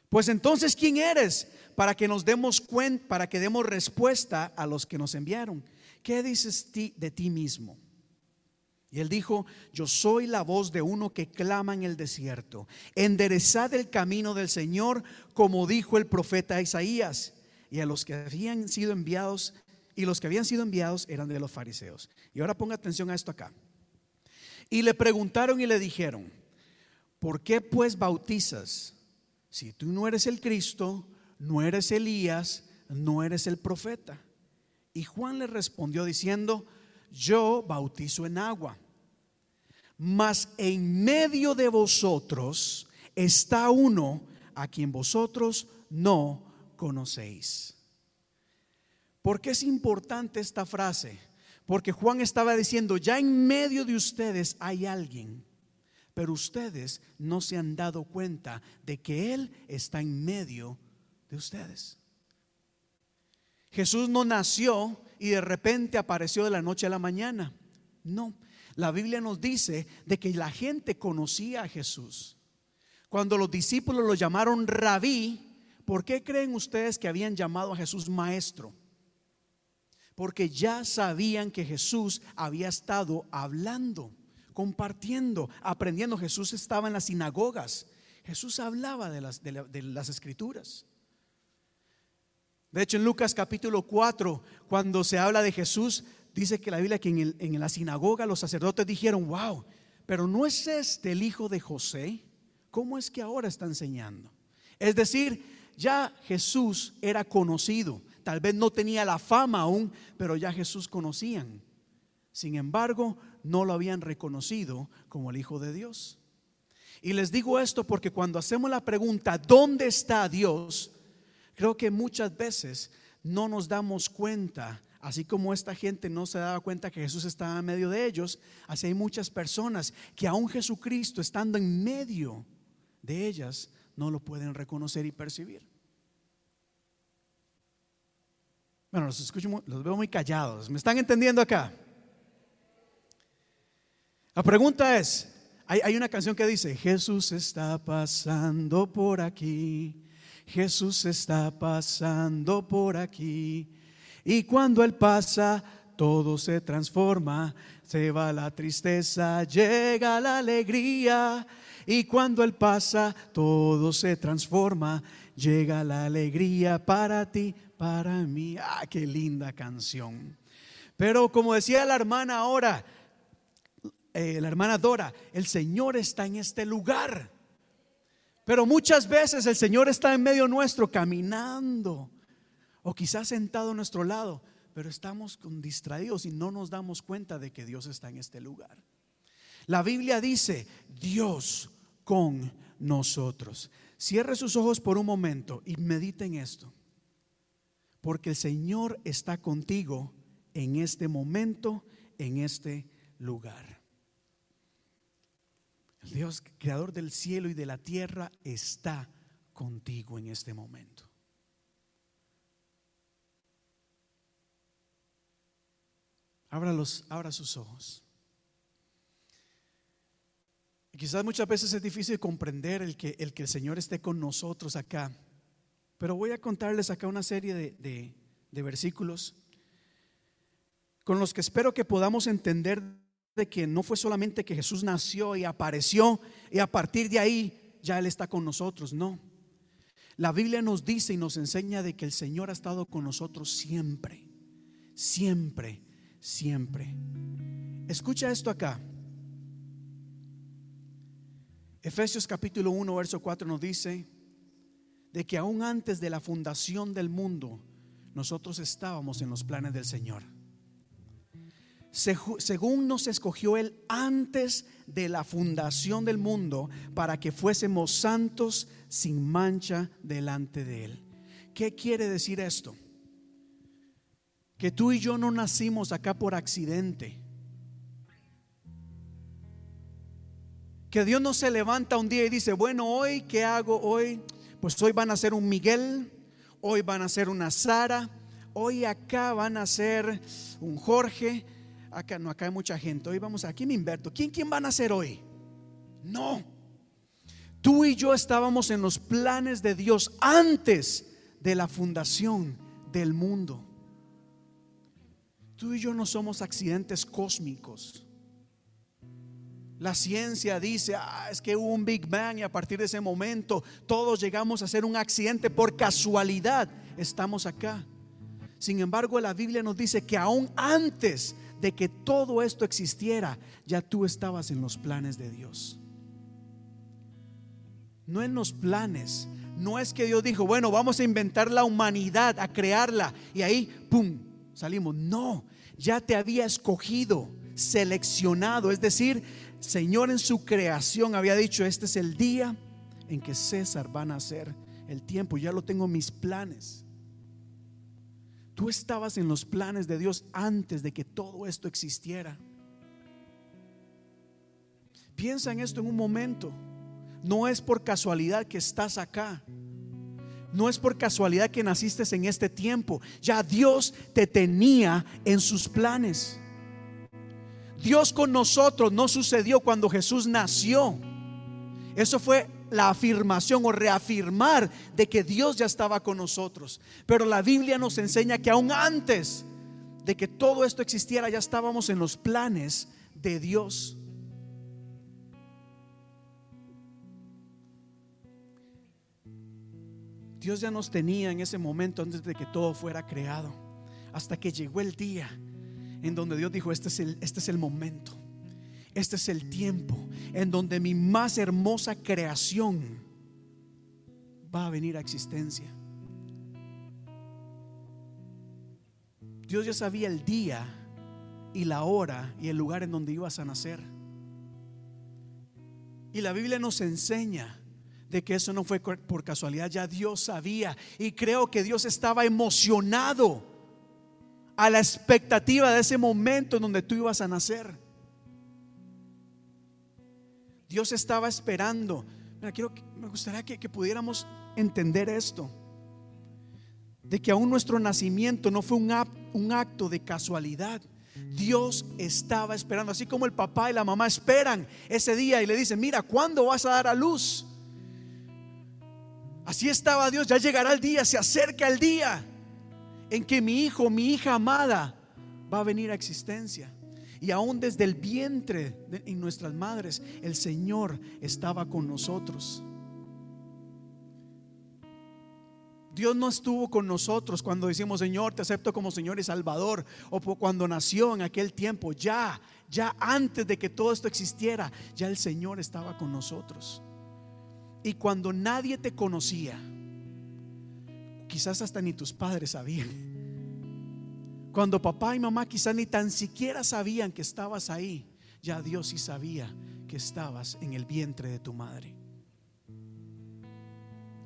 Pues entonces, ¿quién eres? Para que nos demos cuenta, para que demos respuesta a los que nos enviaron. ¿Qué dices de ti mismo? Y él dijo, yo soy la voz de uno que clama en el desierto. Enderezad el camino del Señor, como dijo el profeta Isaías. Y a los que habían sido enviados, y los que habían sido enviados eran de los fariseos. Y ahora ponga atención a esto acá. Y le preguntaron y le dijeron, ¿por qué pues bautizas? Si tú no eres el Cristo, no eres Elías, no eres el profeta. Y Juan le respondió diciendo, yo bautizo en agua mas en medio de vosotros está uno a quien vosotros no conocéis. ¿Por qué es importante esta frase? Porque Juan estaba diciendo, ya en medio de ustedes hay alguien, pero ustedes no se han dado cuenta de que Él está en medio de ustedes. Jesús no nació y de repente apareció de la noche a la mañana. No, la Biblia nos dice de que la gente conocía a Jesús. Cuando los discípulos lo llamaron rabí, ¿por qué creen ustedes que habían llamado a Jesús maestro? Porque ya sabían que Jesús había estado hablando, compartiendo, aprendiendo. Jesús estaba en las sinagogas. Jesús hablaba de las, de las escrituras. De hecho, en Lucas capítulo 4, cuando se habla de Jesús, dice que la Biblia que en, la sinagoga los sacerdotes dijeron, wow, pero no es este el hijo de José. ¿Cómo es que ahora está enseñando? Es decir, ya Jesús era conocido. Tal vez no tenía la fama aún, pero ya Jesús conocían. Sin embargo, no lo habían reconocido como el Hijo de Dios. Y les digo esto porque cuando hacemos la pregunta, ¿dónde está Dios? Creo que muchas veces no nos damos cuenta Así como esta gente no se daba cuenta que Jesús estaba en medio de ellos, así hay muchas personas que aún Jesucristo estando en medio de ellas no lo pueden reconocer y percibir. Bueno, los escucho, los veo muy callados. ¿Me están entendiendo acá? La pregunta es, hay, hay una canción que dice, Jesús está pasando por aquí, Jesús está pasando por aquí. Y cuando Él pasa, todo se transforma, se va la tristeza, llega la alegría. Y cuando Él pasa, todo se transforma, llega la alegría para ti, para mí. Ah, qué linda canción. Pero como decía la hermana ahora, eh, la hermana Dora, el Señor está en este lugar. Pero muchas veces el Señor está en medio nuestro caminando o quizás sentado a nuestro lado, pero estamos distraídos y no nos damos cuenta de que Dios está en este lugar. La Biblia dice, Dios con nosotros. Cierre sus ojos por un momento y medite en esto. Porque el Señor está contigo en este momento, en este lugar. El Dios creador del cielo y de la tierra está contigo en este momento. Abra sus ojos. Quizás muchas veces es difícil comprender el que, el que el Señor esté con nosotros acá. Pero voy a contarles acá una serie de, de versículos con los que espero que podamos entender de que no fue solamente que Jesús nació y apareció y a partir de ahí ya Él está con nosotros, no. La Biblia nos dice y nos enseña de que el Señor ha estado con nosotros siempre, siempre siempre. Escucha esto acá. Efesios capítulo 1, verso 4 nos dice de que aún antes de la fundación del mundo, nosotros estábamos en los planes del Señor. según nos escogió Él antes de la fundación del mundo, para que fuésemos santos sin mancha delante de Él. ¿Qué quiere decir esto? Que tú y yo no nacimos acá por accidente. Que Dios no se levanta un día y dice, bueno, hoy, ¿qué hago hoy? Pues hoy van a ser un Miguel, hoy van a ser una Sara, hoy acá van a ser un Jorge, acá no, acá hay mucha gente, hoy vamos aquí me invierto, ¿quién, quién van a ser hoy? No, tú y yo estábamos en los planes de Dios antes de la fundación del mundo. Tú y yo no somos accidentes cósmicos. La ciencia dice, ah, es que hubo un Big Bang y a partir de ese momento todos llegamos a ser un accidente por casualidad. Estamos acá. Sin embargo, la Biblia nos dice que aún antes de que todo esto existiera, ya tú estabas en los planes de Dios. No en los planes. No es que Dios dijo, bueno, vamos a inventar la humanidad, a crearla y ahí, ¡pum!, salimos. No, ya te había escogido, seleccionado. Es decir, Señor en su creación había dicho, este es el día en que César va a nacer. El tiempo, ya lo tengo en mis planes. Tú estabas en los planes de Dios antes de que todo esto existiera. Piensa en esto en un momento. No es por casualidad que estás acá. No es por casualidad que naciste en este tiempo. Ya Dios te tenía en sus planes. Dios con nosotros no sucedió cuando Jesús nació. Eso fue la afirmación o reafirmar de que Dios ya estaba con nosotros. Pero la Biblia nos enseña que aún antes de que todo esto existiera ya estábamos en los planes de Dios. Dios ya nos tenía en ese momento antes de que todo fuera creado. Hasta que llegó el día en donde Dios dijo, este es el, este es el momento. Este es el tiempo en donde mi más hermosa creación va a venir a existencia. Dios ya sabía el día y la hora y el lugar en donde ibas a nacer. Y la Biblia nos enseña de que eso no fue por casualidad, ya Dios sabía. Y creo que Dios estaba emocionado a la expectativa de ese momento en donde tú ibas a nacer. Dios estaba esperando. Quiero, me gustaría que, pudiéramos entender esto. De que aún nuestro nacimiento no fue un, un acto de casualidad. Dios estaba esperando, así como el papá y la mamá esperan ese día y le dicen, mira, ¿cuándo vas a dar a luz? Así estaba Dios, ya llegará el día, se acerca el día en que mi hijo, mi hija amada, va a venir a existencia. Y aún desde el vientre de, en nuestras madres, el Señor estaba con nosotros. Dios no estuvo con nosotros cuando decimos, Señor, te acepto como Señor y Salvador, o cuando nació en aquel tiempo. Ya, ya antes de que todo esto existiera, ya el Señor estaba con nosotros. Y cuando nadie te conocía, quizás hasta ni tus padres sabían. Cuando papá y mamá quizás ni tan siquiera sabían que estabas ahí, ya Dios sí sabía que estabas en el vientre de tu madre.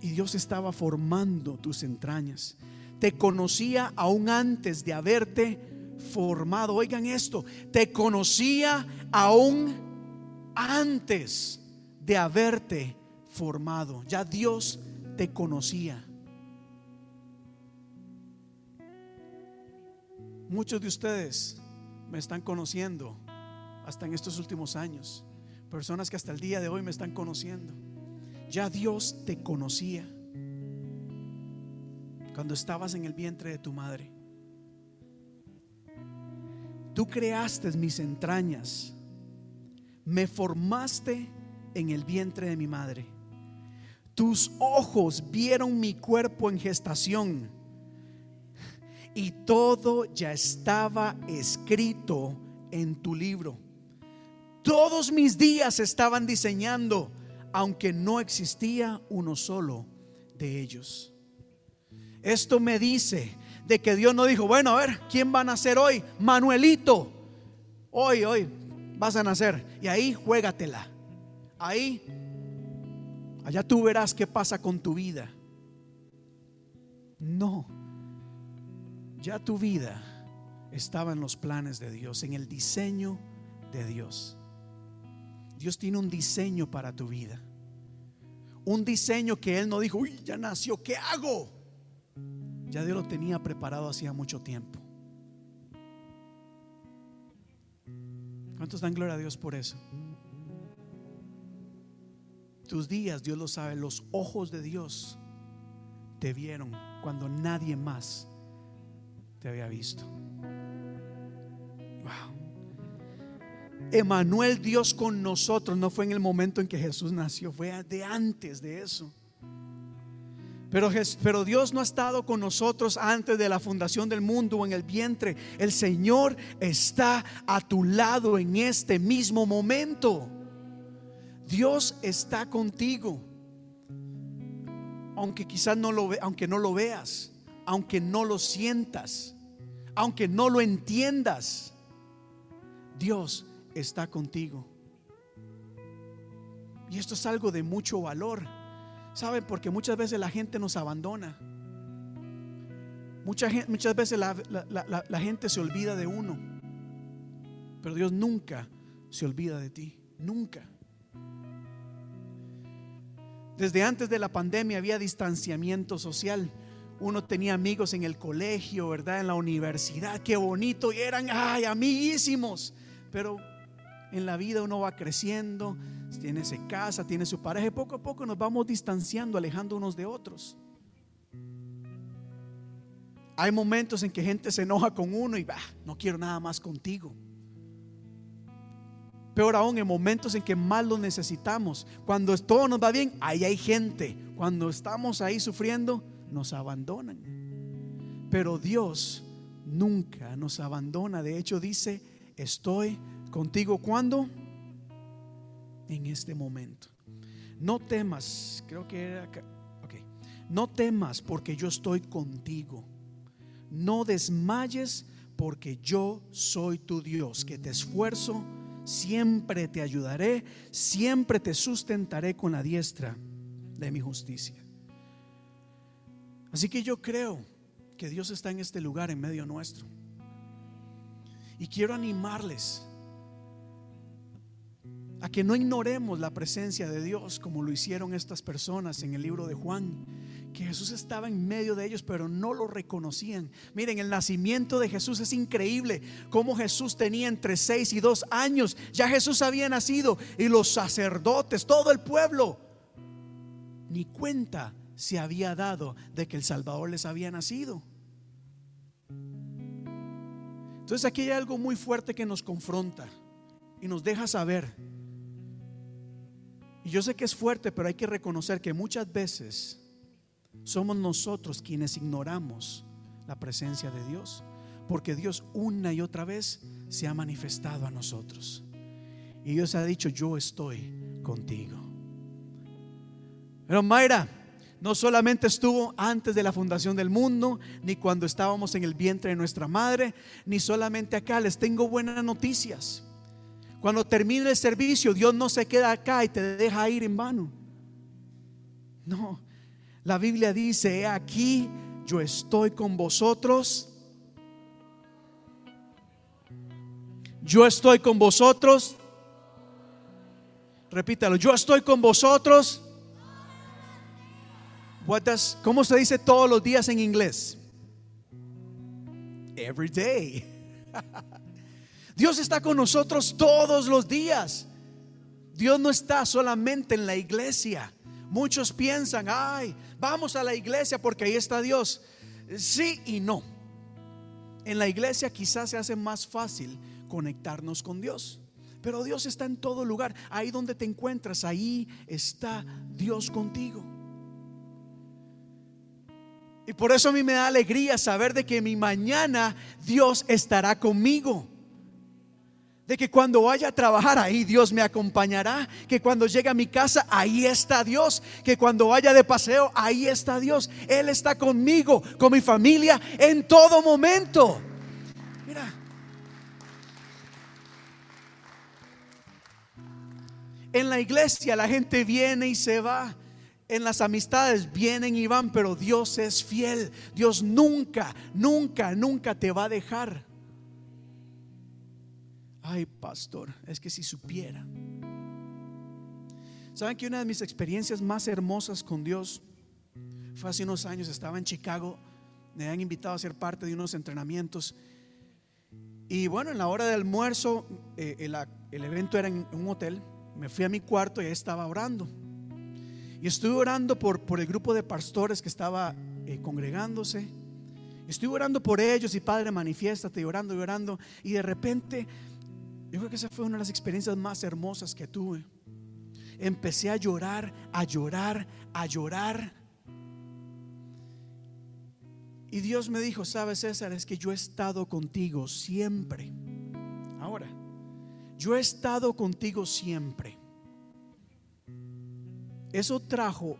Y Dios estaba formando tus entrañas. Te conocía aún antes de haberte formado. Oigan esto, te conocía aún antes de haberte formado. Ya Dios te conocía. Muchos de ustedes me están conociendo hasta en estos últimos años. Personas que hasta el día de hoy me están conociendo. Ya Dios te conocía cuando estabas en el vientre de tu madre. Tú creaste mis entrañas. Me formaste en el vientre de mi madre. Tus ojos vieron mi cuerpo en gestación y todo ya estaba escrito en tu libro. Todos mis días estaban diseñando, aunque no existía uno solo de ellos. Esto me dice de que Dios no dijo, bueno, a ver, ¿quién va a nacer hoy? Manuelito. hoy, hoy vas a nacer. Y ahí juégatela. Ahí, allá tú verás qué pasa con tu vida. No, ya tu vida estaba en los planes de Dios, en el diseño de Dios. Dios tiene un diseño para tu vida. Un diseño que Él no dijo, uy, ya nació, ¿qué hago? Ya Dios lo tenía preparado hacía mucho tiempo. ¿Cuántos dan gloria a Dios por eso? Tus días, Dios lo sabe, los ojos de Dios te vieron cuando nadie más te había visto. Wow. Emanuel, Dios con nosotros, no fue en el momento en que Jesús nació, fue de antes de eso. Pero, pero, Dios no ha estado con nosotros antes de la fundación del mundo o en el vientre. El Señor está a tu lado en este mismo momento. Dios está contigo. Aunque quizás no lo aunque no lo veas, aunque no lo sientas, aunque no lo entiendas. Dios está contigo. Y esto es algo de mucho valor. ¿Saben? Porque muchas veces la gente nos abandona. Muchas, veces la, gente se olvida de uno. Pero Dios nunca se olvida de ti. Nunca. Desde antes de la pandemia había distanciamiento social. Uno tenía amigos en el colegio, ¿verdad? En la universidad. Qué bonito. Y eran, ay, amiguísimos. Pero en la vida uno va creciendo, tiene su casa, tiene su pareja, poco a poco nos vamos distanciando, alejando unos de otros. Hay momentos en que gente se enoja con uno y va, no quiero nada más contigo. Peor aún, en momentos en que más lo necesitamos. Cuando todo nos va bien, ahí hay gente. Cuando estamos ahí sufriendo, nos abandonan. Pero Dios nunca nos abandona. De hecho, dice, estoy contigo cuando en este momento. No temas, creo que era ok. No temas porque yo estoy contigo. No desmayes porque yo soy tu Dios, que te esfuerzo, siempre te ayudaré, siempre te sustentaré con la diestra de mi justicia. Así que yo creo que Dios está en este lugar en medio nuestro. Y quiero animarles a que no ignoremos la presencia de Dios como lo hicieron estas personas en el libro de Juan, que Jesús estaba en medio de ellos, pero no lo reconocían. Miren, el nacimiento de Jesús es increíble, como Jesús tenía entre 6 y 2 años, ya Jesús había nacido y los sacerdotes, todo el pueblo, ni cuenta se había dado de que el Salvador les había nacido. Entonces aquí hay algo muy fuerte que nos confronta y nos deja saber y yo sé que es fuerte, pero hay que reconocer que muchas veces somos nosotros quienes ignoramos la presencia de Dios, porque Dios una y otra vez se ha manifestado a nosotros. Y Dios ha dicho, yo estoy contigo. Pero Mayra, no solamente estuvo antes de la fundación del mundo, ni cuando estábamos en el vientre de nuestra madre, ni solamente acá. Les tengo buenas noticias. Cuando termine el servicio, Dios no se queda acá y te deja ir en vano. No, la Biblia dice, he aquí, yo estoy con vosotros. Yo estoy con vosotros. Repítalo, yo estoy con vosotros. ¿Cómo se dice todos los días en inglés? Every day. Dios está con nosotros todos los días. Dios no está solamente en la iglesia. Muchos piensan, ay, vamos a la iglesia porque ahí está Dios. Sí y no. En la iglesia quizás se hace más fácil conectarnos con Dios. Pero Dios está en todo lugar. Ahí donde te encuentras, ahí está Dios contigo. Y por eso a mí me da alegría saber de que mi mañana Dios estará conmigo de que cuando vaya a trabajar ahí Dios me acompañará, que cuando llegue a mi casa ahí está Dios, que cuando vaya de paseo ahí está Dios. Él está conmigo, con mi familia en todo momento. Mira, En la iglesia la gente viene y se va. En las amistades vienen y van, pero Dios es fiel. Dios nunca, nunca, nunca te va a dejar. Ay, pastor, es que si supiera. ¿Saben que una de mis experiencias más hermosas con Dios fue hace unos años? Estaba en Chicago, me han invitado a ser parte de unos entrenamientos. Y bueno, en la hora de almuerzo, eh, el, evento era en un hotel. Me fui a mi cuarto y ahí estaba orando. Y estuve orando por, por el grupo de pastores que estaba eh, congregándose. Estuve orando por ellos y Padre, manifiéstate y orando y orando. Y de repente, yo creo que esa fue una de las experiencias más hermosas que tuve. Empecé a llorar, a llorar, a llorar. Y Dios me dijo, sabes César, es que yo he estado contigo siempre. Ahora, yo he estado contigo siempre. Eso trajo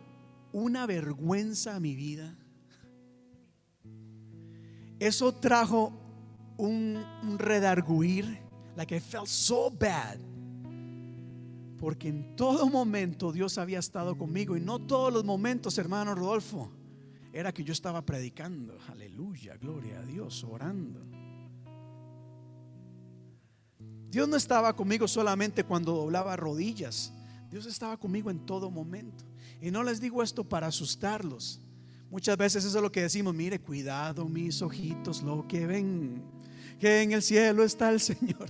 una vergüenza a mi vida. Eso trajo un, un redarguir. Like I felt so bad. Porque en todo momento Dios había estado conmigo. Y no todos los momentos, hermano Rodolfo, era que yo estaba predicando. Aleluya, gloria a Dios, orando. Dios no estaba conmigo solamente cuando doblaba rodillas. Dios estaba conmigo en todo momento. Y no les digo esto para asustarlos. Muchas veces eso es lo que decimos, mire, cuidado mis ojitos, lo que ven, que en el cielo está el Señor.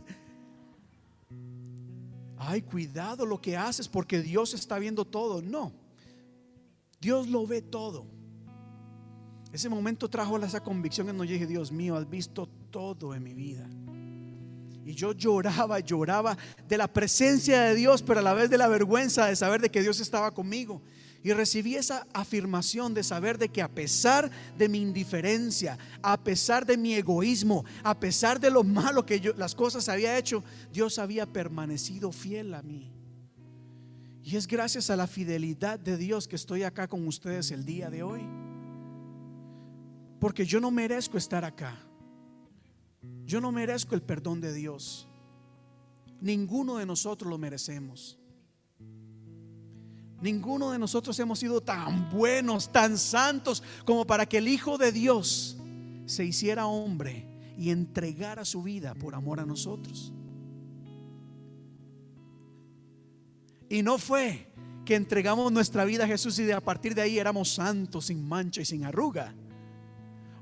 Ay, cuidado lo que haces porque Dios está viendo todo. No, Dios lo ve todo. Ese momento trajo esa convicción en donde dije, Dios mío, has visto todo en mi vida. Y yo lloraba, lloraba de la presencia de Dios, pero a la vez de la vergüenza de saber de que Dios estaba conmigo. Y recibí esa afirmación de saber de que a pesar de mi indiferencia, a pesar de mi egoísmo, a pesar de lo malo que yo las cosas había hecho, Dios había permanecido fiel a mí. Y es gracias a la fidelidad de Dios que estoy acá con ustedes el día de hoy. Porque yo no merezco estar acá. Yo no merezco el perdón de Dios. Ninguno de nosotros lo merecemos. Ninguno de nosotros hemos sido tan buenos, tan santos como para que el Hijo de Dios se hiciera hombre y entregara su vida por amor a nosotros. Y no fue que entregamos nuestra vida a Jesús y de a partir de ahí éramos santos, sin mancha y sin arruga.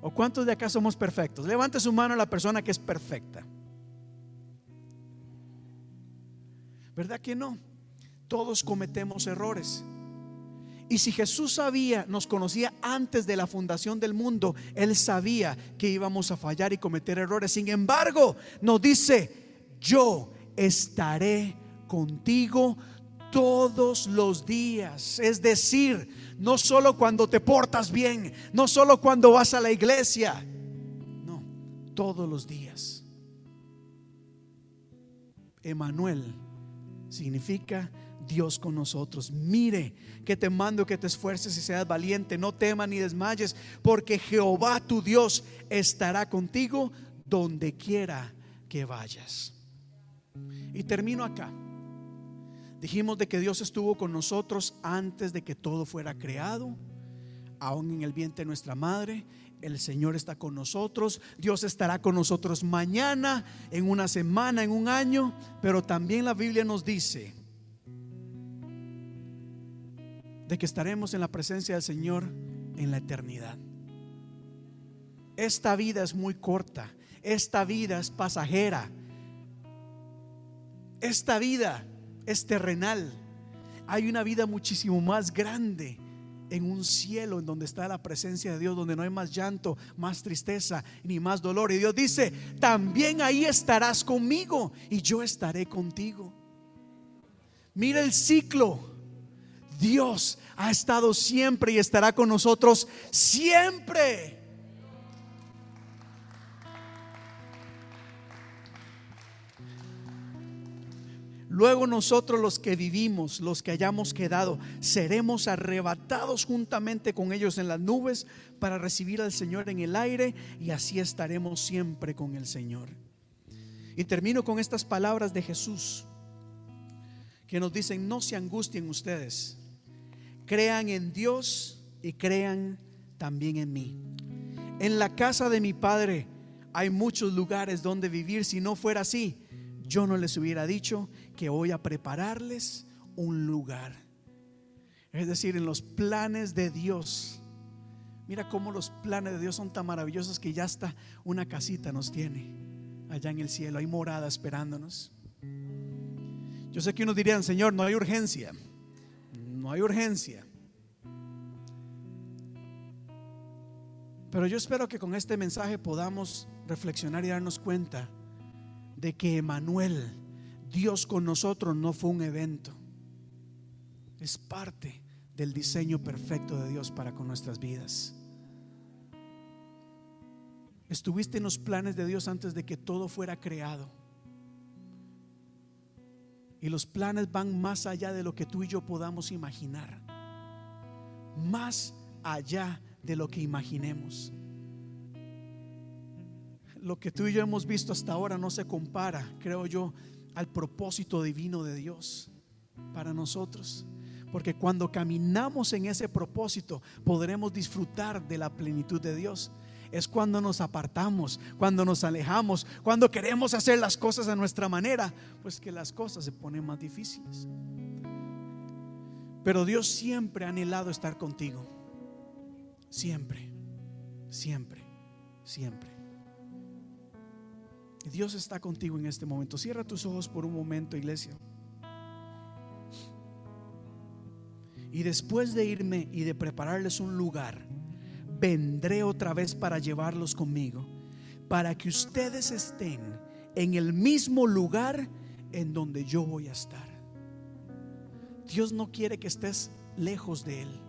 ¿O cuántos de acá somos perfectos? Levante su mano a la persona que es perfecta. ¿Verdad que no? Todos cometemos errores. Y si Jesús sabía, nos conocía antes de la fundación del mundo, Él sabía que íbamos a fallar y cometer errores. Sin embargo, nos dice, yo estaré contigo todos los días. Es decir, no solo cuando te portas bien, no solo cuando vas a la iglesia, no, todos los días. Emanuel significa Dios con nosotros. Mire que te mando que te esfuerces y seas valiente, no temas ni desmayes, porque Jehová tu Dios estará contigo donde quiera que vayas. Y termino acá. Dijimos de que Dios estuvo con nosotros antes de que todo fuera creado, aún en el vientre de nuestra madre. El Señor está con nosotros, Dios estará con nosotros mañana, en una semana, en un año, pero también la Biblia nos dice de que estaremos en la presencia del Señor en la eternidad. Esta vida es muy corta, esta vida es pasajera, esta vida es terrenal. Hay una vida muchísimo más grande en un cielo en donde está la presencia de Dios, donde no hay más llanto, más tristeza, ni más dolor. Y Dios dice, también ahí estarás conmigo y yo estaré contigo. Mira el ciclo. Dios ha estado siempre y estará con nosotros siempre. Luego nosotros los que vivimos, los que hayamos quedado, seremos arrebatados juntamente con ellos en las nubes para recibir al Señor en el aire y así estaremos siempre con el Señor. Y termino con estas palabras de Jesús, que nos dicen, no se angustien ustedes, crean en Dios y crean también en mí. En la casa de mi Padre hay muchos lugares donde vivir. Si no fuera así, yo no les hubiera dicho que voy a prepararles un lugar. Es decir, en los planes de Dios. Mira cómo los planes de Dios son tan maravillosos que ya hasta una casita nos tiene allá en el cielo. Hay morada esperándonos. Yo sé que unos dirían, Señor, no hay urgencia. Hay urgencia. Pero yo espero que con este mensaje podamos reflexionar y darnos cuenta de que Emanuel, Dios con nosotros, no fue un evento. Es parte del diseño perfecto de Dios para con nuestras vidas. Estuviste en los planes de Dios antes de que todo fuera creado. Y los planes van más allá de lo que tú y yo podamos imaginar. Más allá de lo que imaginemos. Lo que tú y yo hemos visto hasta ahora no se compara, creo yo, al propósito divino de Dios para nosotros. Porque cuando caminamos en ese propósito podremos disfrutar de la plenitud de Dios. Es cuando nos apartamos, cuando nos alejamos, cuando queremos hacer las cosas a nuestra manera, pues que las cosas se ponen más difíciles. Pero Dios siempre ha anhelado estar contigo. Siempre, siempre, siempre. Dios está contigo en este momento. Cierra tus ojos por un momento, iglesia. Y después de irme y de prepararles un lugar, vendré otra vez para llevarlos conmigo, para que ustedes estén en el mismo lugar en donde yo voy a estar. Dios no quiere que estés lejos de Él.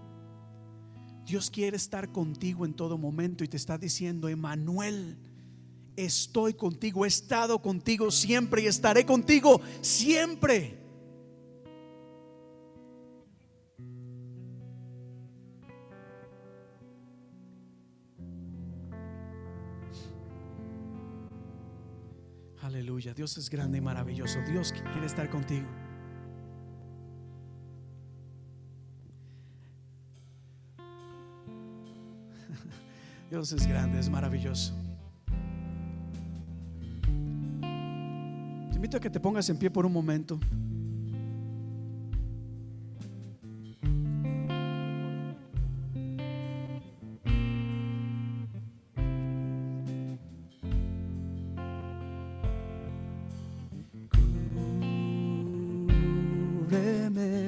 Dios quiere estar contigo en todo momento y te está diciendo, Emanuel, estoy contigo, he estado contigo siempre y estaré contigo siempre. Aleluya, Dios es grande y maravilloso. Dios quiere estar contigo. Dios es grande, es maravilloso. Te invito a que te pongas en pie por un momento. Con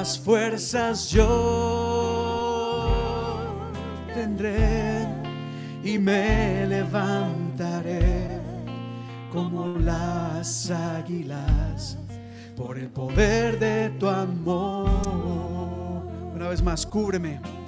nuevas fuerzas yo tendré y me levantaré como las águilas por el poder de tu amor. Una vez más, cúbreme.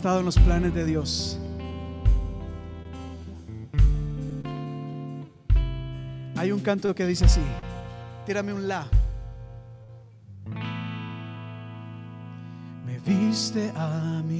Estado en los planes de Dios. Hay un canto que dice así, tírame un la. Me viste a mí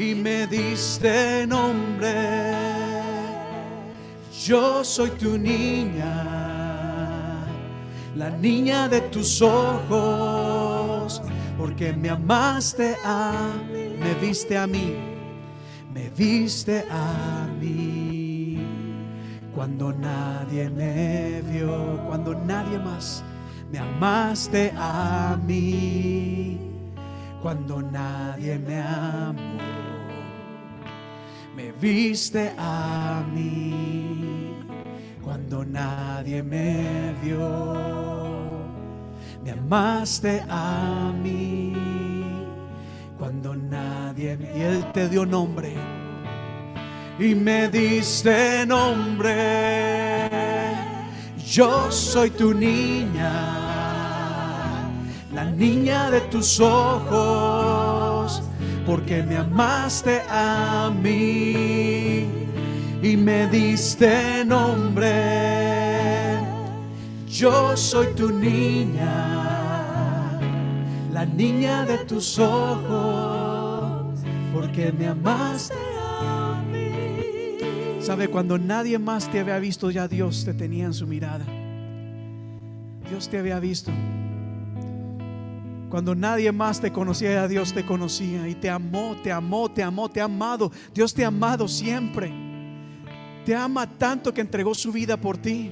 y me diste nombre. Yo soy tu niña, la niña de tus ojos, porque me amaste a me viste a mí, me viste a mí. Cuando nadie me vio, cuando nadie más, me amaste a mí. Cuando nadie me amó me viste a mí cuando nadie me vio. Me amaste a mí cuando nadie me... Y Él te dio nombre y me diste nombre. Yo soy tu niña, la niña de tus ojos porque me amaste a mí y me diste nombre. Yo soy tu niña, la niña de tus ojos, porque me amaste a mí. ¿Sabe? Cuando nadie más te había visto, ya Dios te tenía en su mirada. Dios te había visto. Cuando nadie más te conocía, ya Dios te conocía y te amó, te amó, te amó, te ha amado. Dios te ha amado siempre. Te ama tanto que entregó su vida por ti.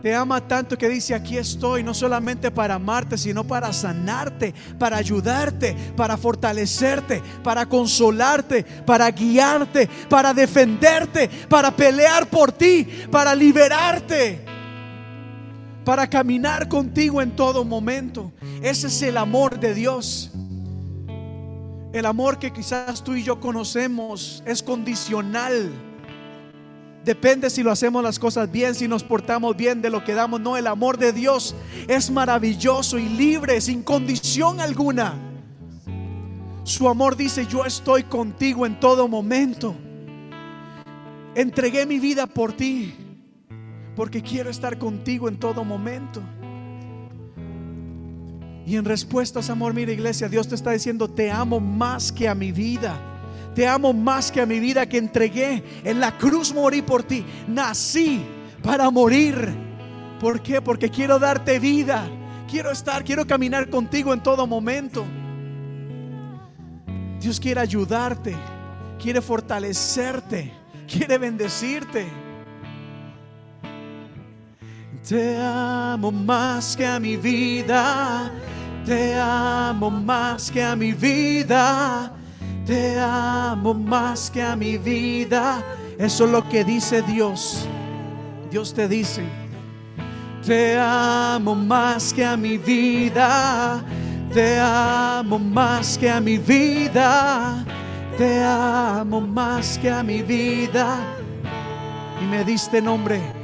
Te ama tanto que dice, aquí estoy, no solamente para amarte, sino para sanarte, para ayudarte, para fortalecerte, para consolarte, para guiarte, para defenderte, para pelear por ti, para liberarte para caminar contigo en todo momento. Ese es el amor de Dios. El amor que quizás tú y yo conocemos es condicional. Depende si lo hacemos las cosas bien, si nos portamos bien de lo que damos. No, el amor de Dios es maravilloso y libre, sin condición alguna. Su amor dice, yo estoy contigo en todo momento. Entregué mi vida por ti porque quiero estar contigo en todo momento. Y en respuesta a amor, mira iglesia, Dios te está diciendo, te amo más que a mi vida. Te amo más que a mi vida que entregué. En la cruz morí por ti. Nací para morir. ¿Por qué? Porque quiero darte vida. Quiero estar, quiero caminar contigo en todo momento. Dios quiere ayudarte. Quiere fortalecerte. Quiere bendecirte. Te amo más que a mi vida, te amo más que a mi vida, te amo más que a mi vida. Eso es lo que dice Dios. Dios te dice, te amo más que a mi vida, te amo más que a mi vida, te amo más que a mi vida. Y me diste nombre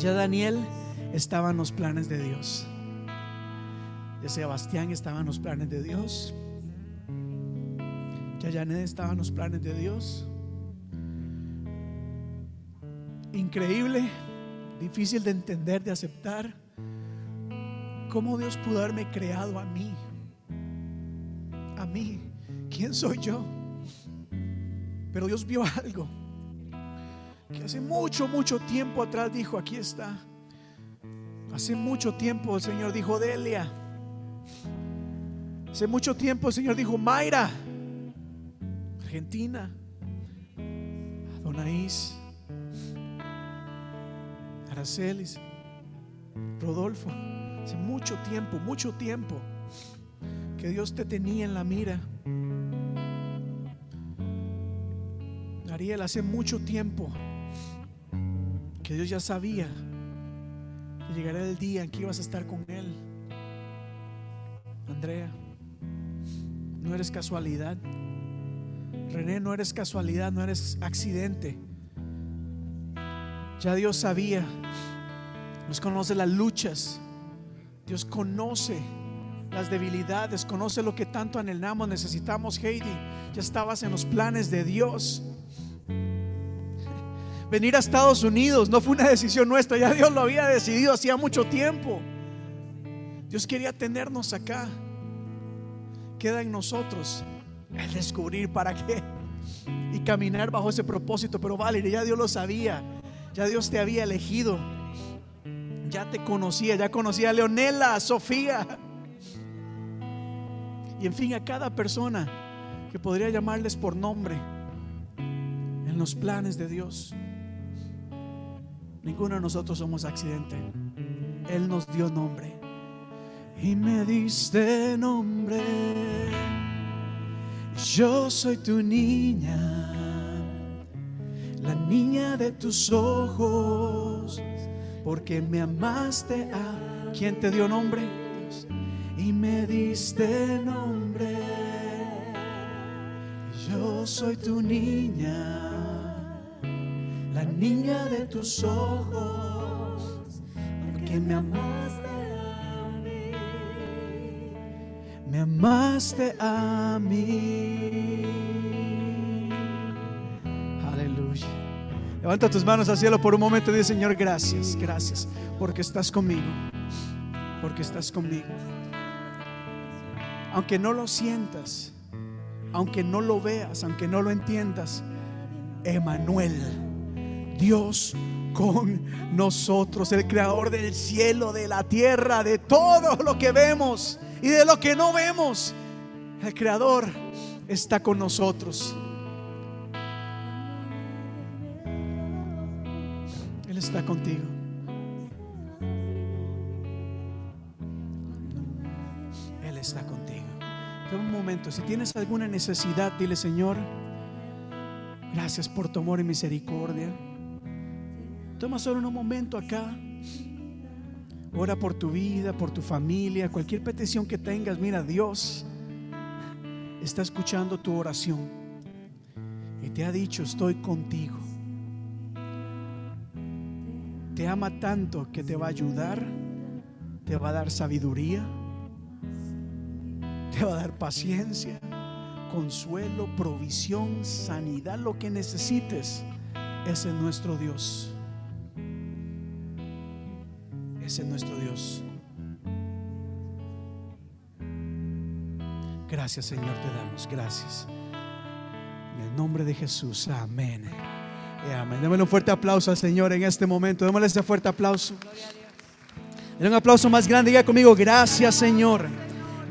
Ya Daniel estaba en los planes de Dios. Ya Sebastián estaba en los planes de Dios. Ya Janet estaba en los planes de Dios. Increíble, difícil de entender, de aceptar. ¿Cómo Dios pudo haberme creado a mí? A mí. ¿Quién soy yo? Pero Dios vio algo que hace mucho, mucho tiempo atrás dijo, aquí está. Hace mucho tiempo el Señor dijo, Delia. Hace mucho tiempo el Señor dijo, Mayra. Argentina. Donaís. Aracelis. Rodolfo. Hace mucho tiempo, mucho tiempo que Dios te tenía en la mira. Ariel, hace mucho tiempo que Dios ya sabía que llegaría el día en que ibas a estar con Él. Andrea, no eres casualidad. René, no eres casualidad, no eres accidente. Ya Dios sabía. Dios conoce las luchas. Dios conoce las debilidades, conoce lo que tanto anhelamos, necesitamos, Heidi. Ya estabas en los planes de Dios. Venir a Estados Unidos no fue una decisión nuestra, ya Dios lo había decidido hacía mucho tiempo. Dios quería tenernos acá. Queda en nosotros el descubrir para qué y caminar bajo ese propósito. Pero Valeria, ya Dios lo sabía, ya Dios te había elegido, ya te conocía, ya conocía a Leonela, a Sofía. Y en fin, a cada persona que podría llamarles por nombre en los planes de Dios. Ninguno de nosotros somos accidente. Él nos dio nombre. Y me diste nombre. Yo soy tu niña, la niña de tus ojos, porque me amaste a quien te dio nombre y me diste nombre. Yo soy tu niña, la niña de tus ojos, porque me amaste a mí. Me amaste a mí. Aleluya. Levanta tus manos al cielo por un momento y dice, Señor, gracias, gracias, porque estás conmigo, porque estás conmigo. Aunque no lo sientas, aunque no lo veas, aunque no lo entiendas, Emanuel, Dios con nosotros, el creador del cielo, de la tierra, de todo lo que vemos y de lo que no vemos. El creador está con nosotros. Él está contigo. Él está contigo. Pero un momento, si tienes alguna necesidad, dile Señor, gracias por tu amor y misericordia. Toma solo un momento acá. Ora por tu vida, por tu familia, cualquier petición que tengas. Mira, Dios está escuchando tu oración y te ha dicho, estoy contigo. Te ama tanto que te va a ayudar, te va a dar sabiduría, te va a dar paciencia, consuelo, provisión, sanidad, lo que necesites. Ese es nuestro Dios. Ese es nuestro Dios. Gracias Señor te damos, gracias. En el nombre de Jesús, amén. Y amén. Démosle un fuerte aplauso al Señor en este momento. Démosle ese fuerte aplauso. Denle un aplauso más grande. Diga conmigo, gracias Señor.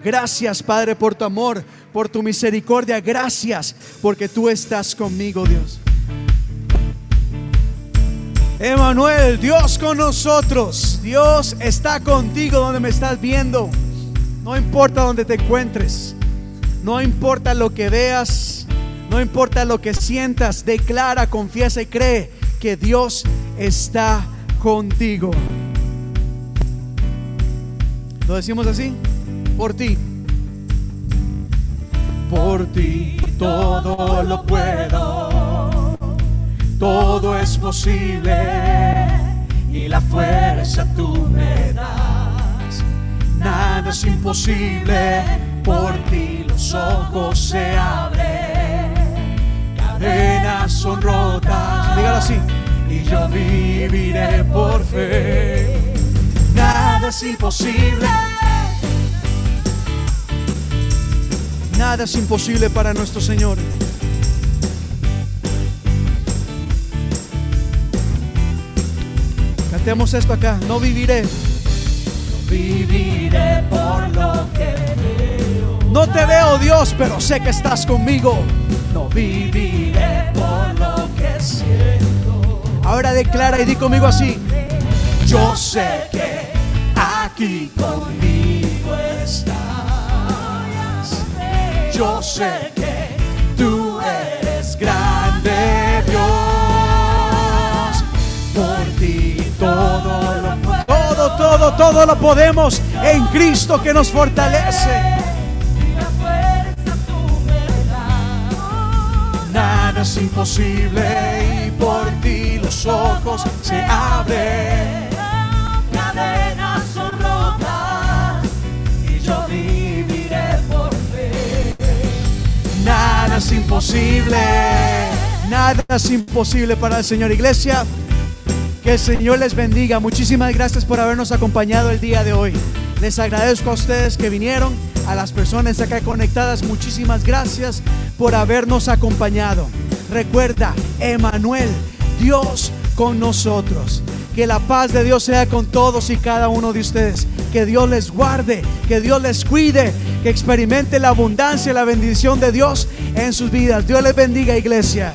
Gracias Padre por tu amor, por tu misericordia. Gracias porque tú estás conmigo, Dios. Emanuel, Dios con nosotros. Dios está contigo donde me estás viendo. No importa donde te encuentres. No importa lo que veas. No importa lo que sientas. Declara, confiesa y cree que Dios está contigo. ¿Lo decimos así? Por ti. Por ti todo lo puedo todo es posible y la fuerza tú me das. Nada es imposible, por ti los ojos se abren cadenas son rotas. Dígalo así. Y yo viviré por fe. Nada es imposible. Nada es imposible para nuestro Señor. Cantemos esto acá. No viviré. Viviré por lo que veo. No te veo Dios, pero sé que estás conmigo. No Viviré por lo que siento. Ahora declara y di conmigo así. Yo sé que aquí conmigo estás. Yo sé que todo, todo, todo lo podemos en Cristo que nos fortalece. Nada es imposible y por ti los ojos se abren. Cadenas son rotas y yo viviré por fe. Nada es imposible, nada es imposible para el Señor. Iglesia, que el Señor les bendiga. Muchísimas gracias por habernos acompañado el día de hoy. Les agradezco a ustedes que vinieron, a las personas acá conectadas, muchísimas gracias por habernos acompañado. Recuerda, Emanuel, Dios con nosotros. Que la paz de Dios sea con todos y cada uno de ustedes. Que Dios les guarde, que Dios les cuide, que experimente la abundancia y la bendición de Dios en sus vidas. Dios les bendiga, iglesia.